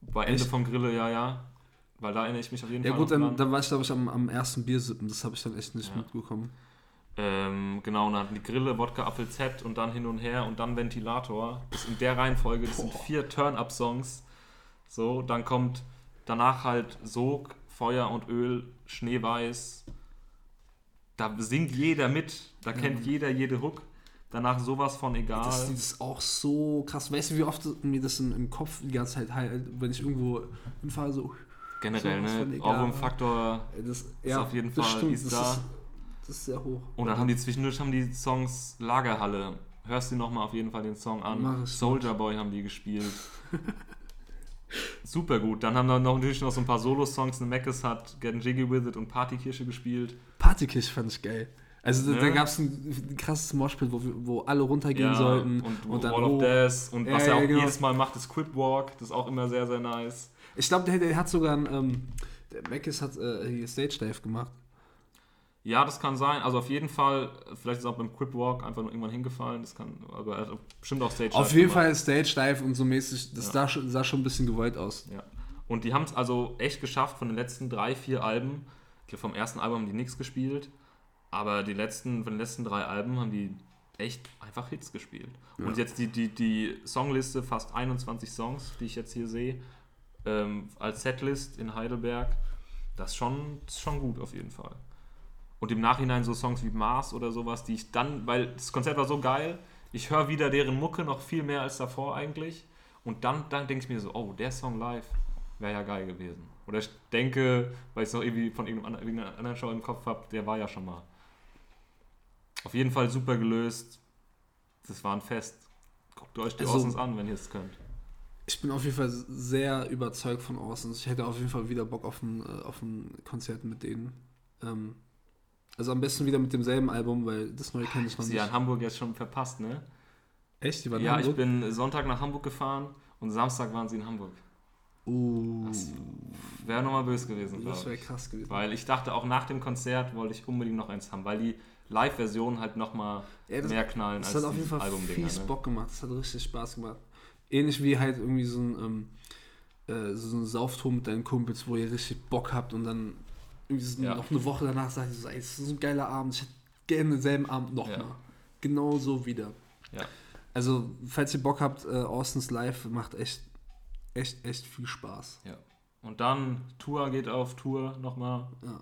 Bei Ende Echt? von Grille, ja, ja. Weil da erinnere ich mich auf jeden Ja Fall gut, noch dann, dann war ich, glaube ich, am, am ersten Biersippen. Das habe ich dann echt nicht Ja. mitbekommen. Ähm, genau, und dann hatten die Grille, Wodka, Apfel Z und dann hin und her und dann Ventilator. Das ist in der Reihenfolge, das sind Boah. vier Turn-Up-Songs. So, dann kommt danach halt Sog, Feuer und Öl, Schneeweiß. Da singt jeder mit, da kennt jeder jede Hook. Danach sowas von egal. Das Lied ist auch so krass. Weißt du, wie oft mir das im, im Kopf die ganze Zeit halt, wenn ich irgendwo hinfahre, so. Generell, von ne? egal. Ohrwurm-Faktor Das, auf jeden das Fall, Stimmt, ist das, da. Ist, das ist sehr hoch. Und dann haben die zwischendurch haben die Songs Lagerhalle. Hörst du nochmal auf jeden Fall den Song an. Soldier Boy haben die gespielt. [laughs] Super gut. Dann haben wir noch natürlich noch so ein paar Solo-Songs. Meckes hat Getting Jiggy With It und Partykirsche gespielt. Partykiss fand ich geil. Also da, Ne? da gab es ein, ein krasses Moshpit, wo, wo alle runtergehen Ja, sollten. und, und dann Wall hoch. of Death. Und Ja, was ja, er auch genau. jedes Mal macht, ist Quip Walk. Das ist auch immer sehr, sehr nice. Ich glaube, der, der hat sogar ein, ähm, der Mackes hat äh, Stage Dive gemacht. Ja, das kann sein. Also auf jeden Fall, vielleicht ist er auch beim Quip Walk einfach nur irgendwann hingefallen. Das kann, aber er hat bestimmt auch Stage Auf jeden gemacht. Fall Stage Dive und so mäßig, das Ja. sah, schon, sah schon ein bisschen gewollt aus. Ja. Und die haben es also echt geschafft von den letzten drei, vier Alben. Ich vom ersten Album haben die nichts gespielt. Aber die letzten, von den letzten drei Alben haben die echt einfach Hits gespielt. Ja. Und jetzt die, die, die Songliste, fast 21 Songs, die ich jetzt hier sehe, ähm, als Setlist in Heidelberg, das ist schon, das ist schon gut auf jeden Fall. Und im Nachhinein so Songs wie Mars oder sowas, die ich dann, weil das Konzert war so geil, ich höre wieder deren Mucke noch viel mehr als davor eigentlich. Und dann, dann denke ich mir so, oh, der Song live wäre ja geil gewesen. Oder ich denke, weil ich es noch irgendwie von irgendeiner anderen Show im Kopf habe, der war ja schon mal. Auf jeden Fall super gelöst. Das war ein Fest. Guckt euch die Also- Orsons an, wenn ihr es könnt. Ich bin auf jeden Fall sehr überzeugt von Orsons. Ich hätte auf jeden Fall wieder Bock auf ein, äh, auf ein Konzert mit denen. Ähm, also am besten wieder mit demselben Album, weil das neue kenne ich noch Sie nicht. ja in Hamburg jetzt schon verpasst, ne? Echt? Die waren in Ja, ich Hamburg? bin Sonntag nach Hamburg gefahren und Samstag waren sie in Hamburg. Uh, Wäre nochmal böse gewesen, das wäre ich. krass gewesen. Weil ich dachte, auch nach dem Konzert wollte ich unbedingt noch eins haben, weil die Live-Version halt nochmal Ja, das, mehr knallen das als hat auf jeden Fall fies Ne? Bock gemacht. Das hat richtig Spaß gemacht. Ähnlich wie halt irgendwie so ein, ähm, äh, so ein Sauftour mit deinen Kumpels, wo ihr richtig Bock habt und dann Ja. noch eine Woche danach sagt ihr so, ey, das ist so ein geiler Abend, ich hätte gerne denselben Abend nochmal. Ja. Genau so wieder. Ja. Also, falls ihr Bock habt, äh, Austins Live macht echt, echt, echt viel Spaß. Und dann Tour geht auf Tour nochmal. Ja,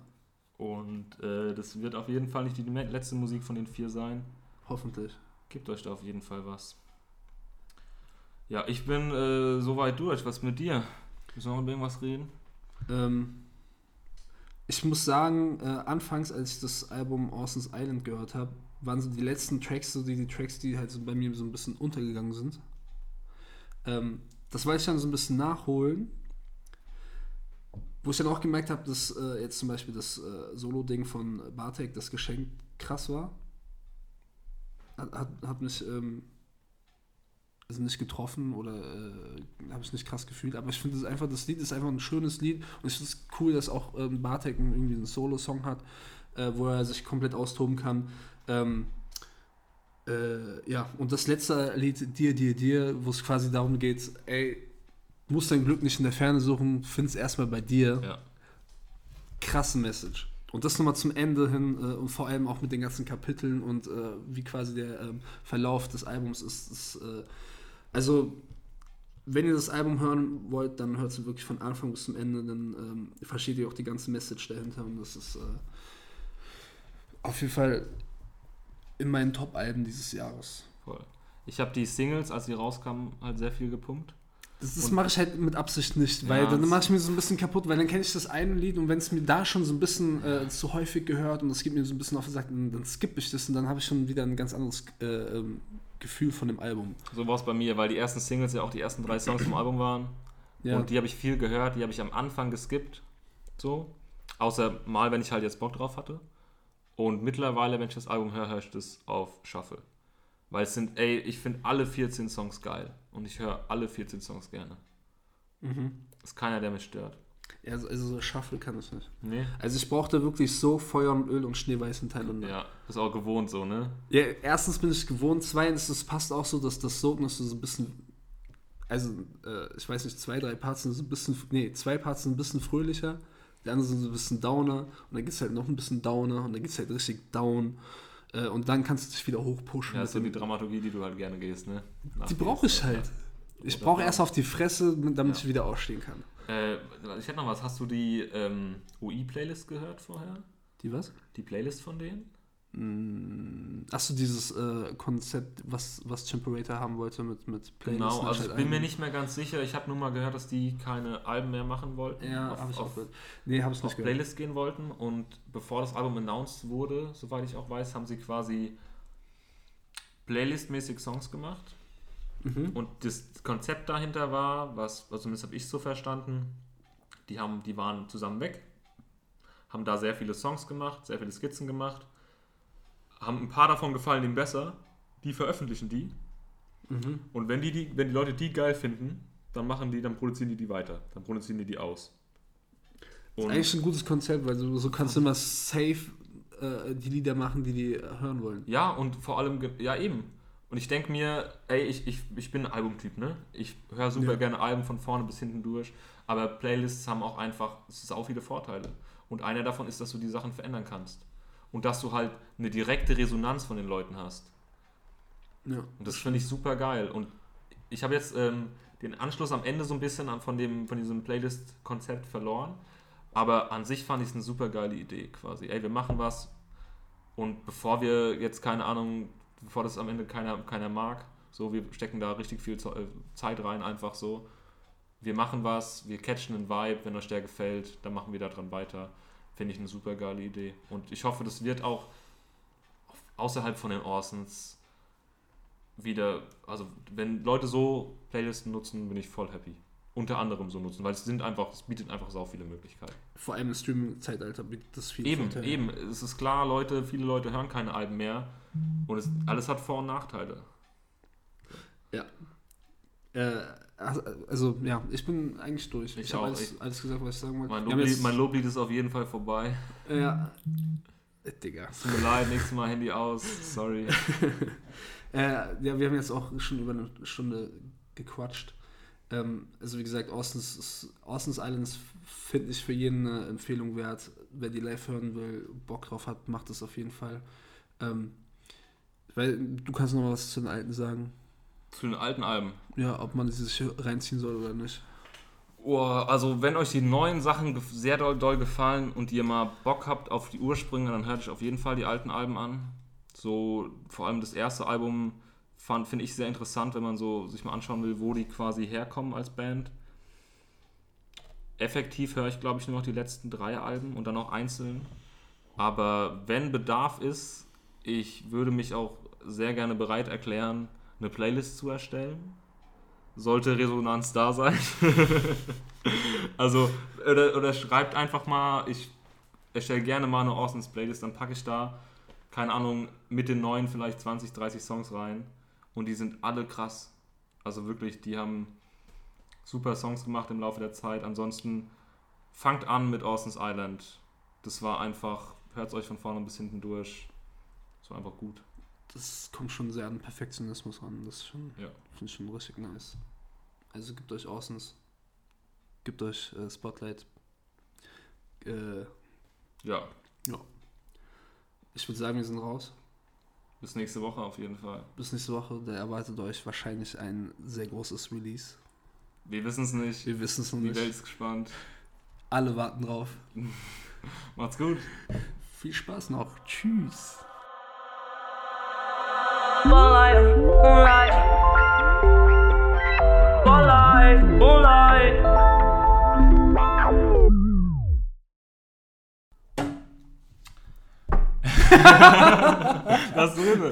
Und äh, das wird auf jeden Fall nicht die letzte Musik von den vier sein. hoffentlich. Gebt euch da auf jeden Fall was. Ja, ich bin äh, soweit durch. Was mit dir? Müssen wir noch über irgendwas reden? Ähm, ich muss sagen, äh, anfangs, als ich das Album Orson's Island gehört habe, waren so die letzten Tracks, so die, die Tracks, die halt so bei mir so ein bisschen untergegangen sind. Ähm, das wollte ich dann so ein bisschen nachholen. Wo ich dann auch gemerkt habe, dass äh, jetzt zum Beispiel das äh, Solo-Ding von Bartek, das Geschenk, krass war. Hat, hat, mich ähm, also nicht getroffen oder äh, habe ich nicht krass gefühlt, aber ich finde es einfach, das Lied ist einfach ein schönes Lied und ich finde es cool, dass auch ähm, Bartek irgendwie einen Solo-Song hat, äh, wo er sich komplett austoben kann. Ähm, äh, ja, und das letzte Lied, Dir, Dir, Dir, wo es quasi darum geht, ey, du musst dein Glück nicht in der Ferne suchen, find's erstmal bei dir. Ja. Krasse Message. Und das nochmal zum Ende hin äh, und vor allem auch mit den ganzen Kapiteln und äh, wie quasi der ähm, Verlauf des Albums ist. ist äh, also, wenn ihr das Album hören wollt, dann hört es wirklich von Anfang bis zum Ende, dann ähm, versteht ihr auch die ganze Message dahinter und das ist äh, auf jeden Fall in meinen Top-Alben dieses Jahres. Voll. Ich habe die Singles, als sie rauskamen, halt sehr viel gepumpt. Das, das mache ich halt mit Absicht nicht, weil Ja, dann mache ich mir so ein bisschen kaputt, weil dann kenne ich das eine Lied und wenn es mir da schon so ein bisschen äh, zu häufig gehört und das gibt mir so ein bisschen auf den Sack, dann, dann skippe ich das und dann habe ich schon wieder ein ganz anderes äh, ähm, Gefühl von dem Album. So war es bei mir, weil die ersten Singles ja auch die ersten drei Songs vom Album waren. Ja, Und die habe ich viel gehört, die habe ich am Anfang geskippt. So. Außer mal, wenn ich halt jetzt Bock drauf hatte. Und mittlerweile, wenn ich das Album höre, höre ich das auf Shuffle. Weil es sind, ey, ich finde alle 14 Songs geil. Und ich höre alle 14 Songs gerne. mhm. Ist keiner, der mich stört. Ja also, also so Shuffle kann ich nicht. Nee? Also ich brauchte wirklich so Feuer und Öl und Schneeweiß hintereinander. Ja, ist auch gewohnt so, ne? Ja, erstens bin ich gewohnt, zweitens, das passt auch so, dass das Sogen ist so ein bisschen, also äh, ich weiß nicht, zwei, drei Parts sind so ein bisschen, nee, zwei Parts sind ein bisschen fröhlicher, die anderen sind so ein bisschen downer und dann geht es halt noch ein bisschen downer und dann geht es halt richtig down. Äh, und dann kannst du dich wieder hochpushen. Ja, ist so die Dramaturgie, die du halt gerne gehst, ne? Nach die brauche ich halt. Ich Oder brauche ja. erst auf die Fresse, damit Ja. ich wieder aufstehen kann. Äh, ich hätte noch was. Hast du die ähm, UI-Playlist gehört vorher? Die was? Die Playlist von denen? Achso, dieses äh, Konzept, was, was Chimperator haben wollte mit, mit Playlisten. Genau, also ich bin mir nicht mehr ganz sicher. Ich habe nur mal gehört, dass die keine Alben mehr machen wollten. Ja, auf, habe ich auf, auch gehört. Nee, habe ich auf nicht gehört. Playlist gehen wollten. Und bevor das Album announced wurde, soweit ich auch weiß, haben sie quasi Playlist-mäßig Songs gemacht. Mhm. Und das Konzept dahinter war, was, also zumindest habe ich so verstanden, die, haben, die waren zusammen weg, haben da sehr viele Songs gemacht, sehr viele Skizzen gemacht, haben ein paar davon gefallen ihm besser, die veröffentlichen die. Mhm. Und wenn die, die, wenn die Leute die geil finden, dann machen die, dann produzieren die die weiter, dann produzieren die die aus. ist Und eigentlich ein gutes Konzept, weil du so kannst immer safe äh, die Lieder machen, die die hören wollen. Ja, und vor allem, ja eben. Und ich denke mir, ey, ich, ich, ich bin ein Albumtyp, ne? Ich höre super Ja. gerne Alben von vorne bis hinten durch, aber Playlists haben auch einfach, es ist auch viele Vorteile. Und einer davon ist, dass du die Sachen verändern kannst. Und dass du halt eine direkte Resonanz von den Leuten hast. Ja. Und das finde ich super geil. Und ich habe jetzt ähm, den Anschluss am Ende so ein bisschen an- von, dem, von diesem Playlist-Konzept verloren. Aber an sich fand ich es eine super geile Idee quasi. Ey, wir machen was und bevor wir jetzt, keine Ahnung, bevor das am Ende keiner, keiner mag, so, wir stecken da richtig viel äh, Zeit rein, einfach so. Wir machen was, wir catchen einen Vibe, wenn euch der gefällt, dann machen wir da dran weiter. Finde ich eine super geile Idee. Und ich hoffe, das wird auch außerhalb von den Orsons wieder, also wenn Leute so Playlisten nutzen, bin ich voll happy. Unter anderem so nutzen, weil es sind einfach, es bietet einfach sau viele Möglichkeiten. Vor allem im Streaming-Zeitalter bietet das viel Eben, Vorteile. eben, es ist klar, Leute, viele Leute hören keine Alben mehr und es, alles hat Vor- und Nachteile. Äh, also, ja, ich bin eigentlich durch. Ich Ich, habe alles, alles gesagt, was ich sagen wollte. Mein Loblied, mein Loblied ist auf jeden Fall vorbei. Ja. Äh, Digga. Tut mir leid, nächstes Mal Handy aus, sorry. [laughs] Äh, ja, wir haben jetzt auch schon über eine Stunde gequatscht. Ähm, also wie gesagt, Austin's, Austin's Islands finde ich für jeden eine Empfehlung wert. Wer die live hören will, Bock drauf hat, macht das auf jeden Fall. Ähm, weil du kannst noch mal was zu den Alten sagen. Zu den alten Alben. Ja, ob man sie sich reinziehen soll oder nicht. Oh, also wenn euch die neuen Sachen sehr doll, doll gefallen und ihr mal Bock habt auf die Ursprünge, dann hört euch auf jeden Fall die alten Alben an. So, vor allem das erste Album fand, finde ich sehr interessant, wenn man so sich mal anschauen will, wo die quasi herkommen als Band. Effektiv höre ich, glaube ich, nur noch die letzten drei Alben und dann auch einzeln. Aber wenn Bedarf ist, ich würde mich auch sehr gerne bereit erklären, eine Playlist zu erstellen. Sollte Resonanz da sein. [laughs] also, oder, oder schreibt einfach mal, ich erstelle gerne mal eine Orsons Playlist, dann packe ich da, keine Ahnung, mit den neuen vielleicht 20, 30 Songs rein. Und die sind alle krass. Also wirklich, die haben super Songs gemacht im Laufe der Zeit. Ansonsten fangt an mit Orson's Island. Das war einfach, hört es euch von vorne bis hinten durch. Das war einfach gut. Das kommt schon sehr an Perfektionismus ran. Das Ja. finde ich schon richtig nice. Also gebt euch Austins. Gebt euch äh, Spotlight. Äh, Ja, ich würde sagen, wir sind raus. Bis nächste Woche auf jeden Fall. Bis nächste Woche. Da erwartet euch wahrscheinlich ein sehr großes Release. Wir wissen es nicht. Wir wissen es noch Die Welt nicht. ist gespannt. Alle warten drauf. [laughs] Macht's gut. Viel Spaß noch. Tschüss. Moonlight, moonlight. Moonlight, [laughs] Das Was [laughs] drin?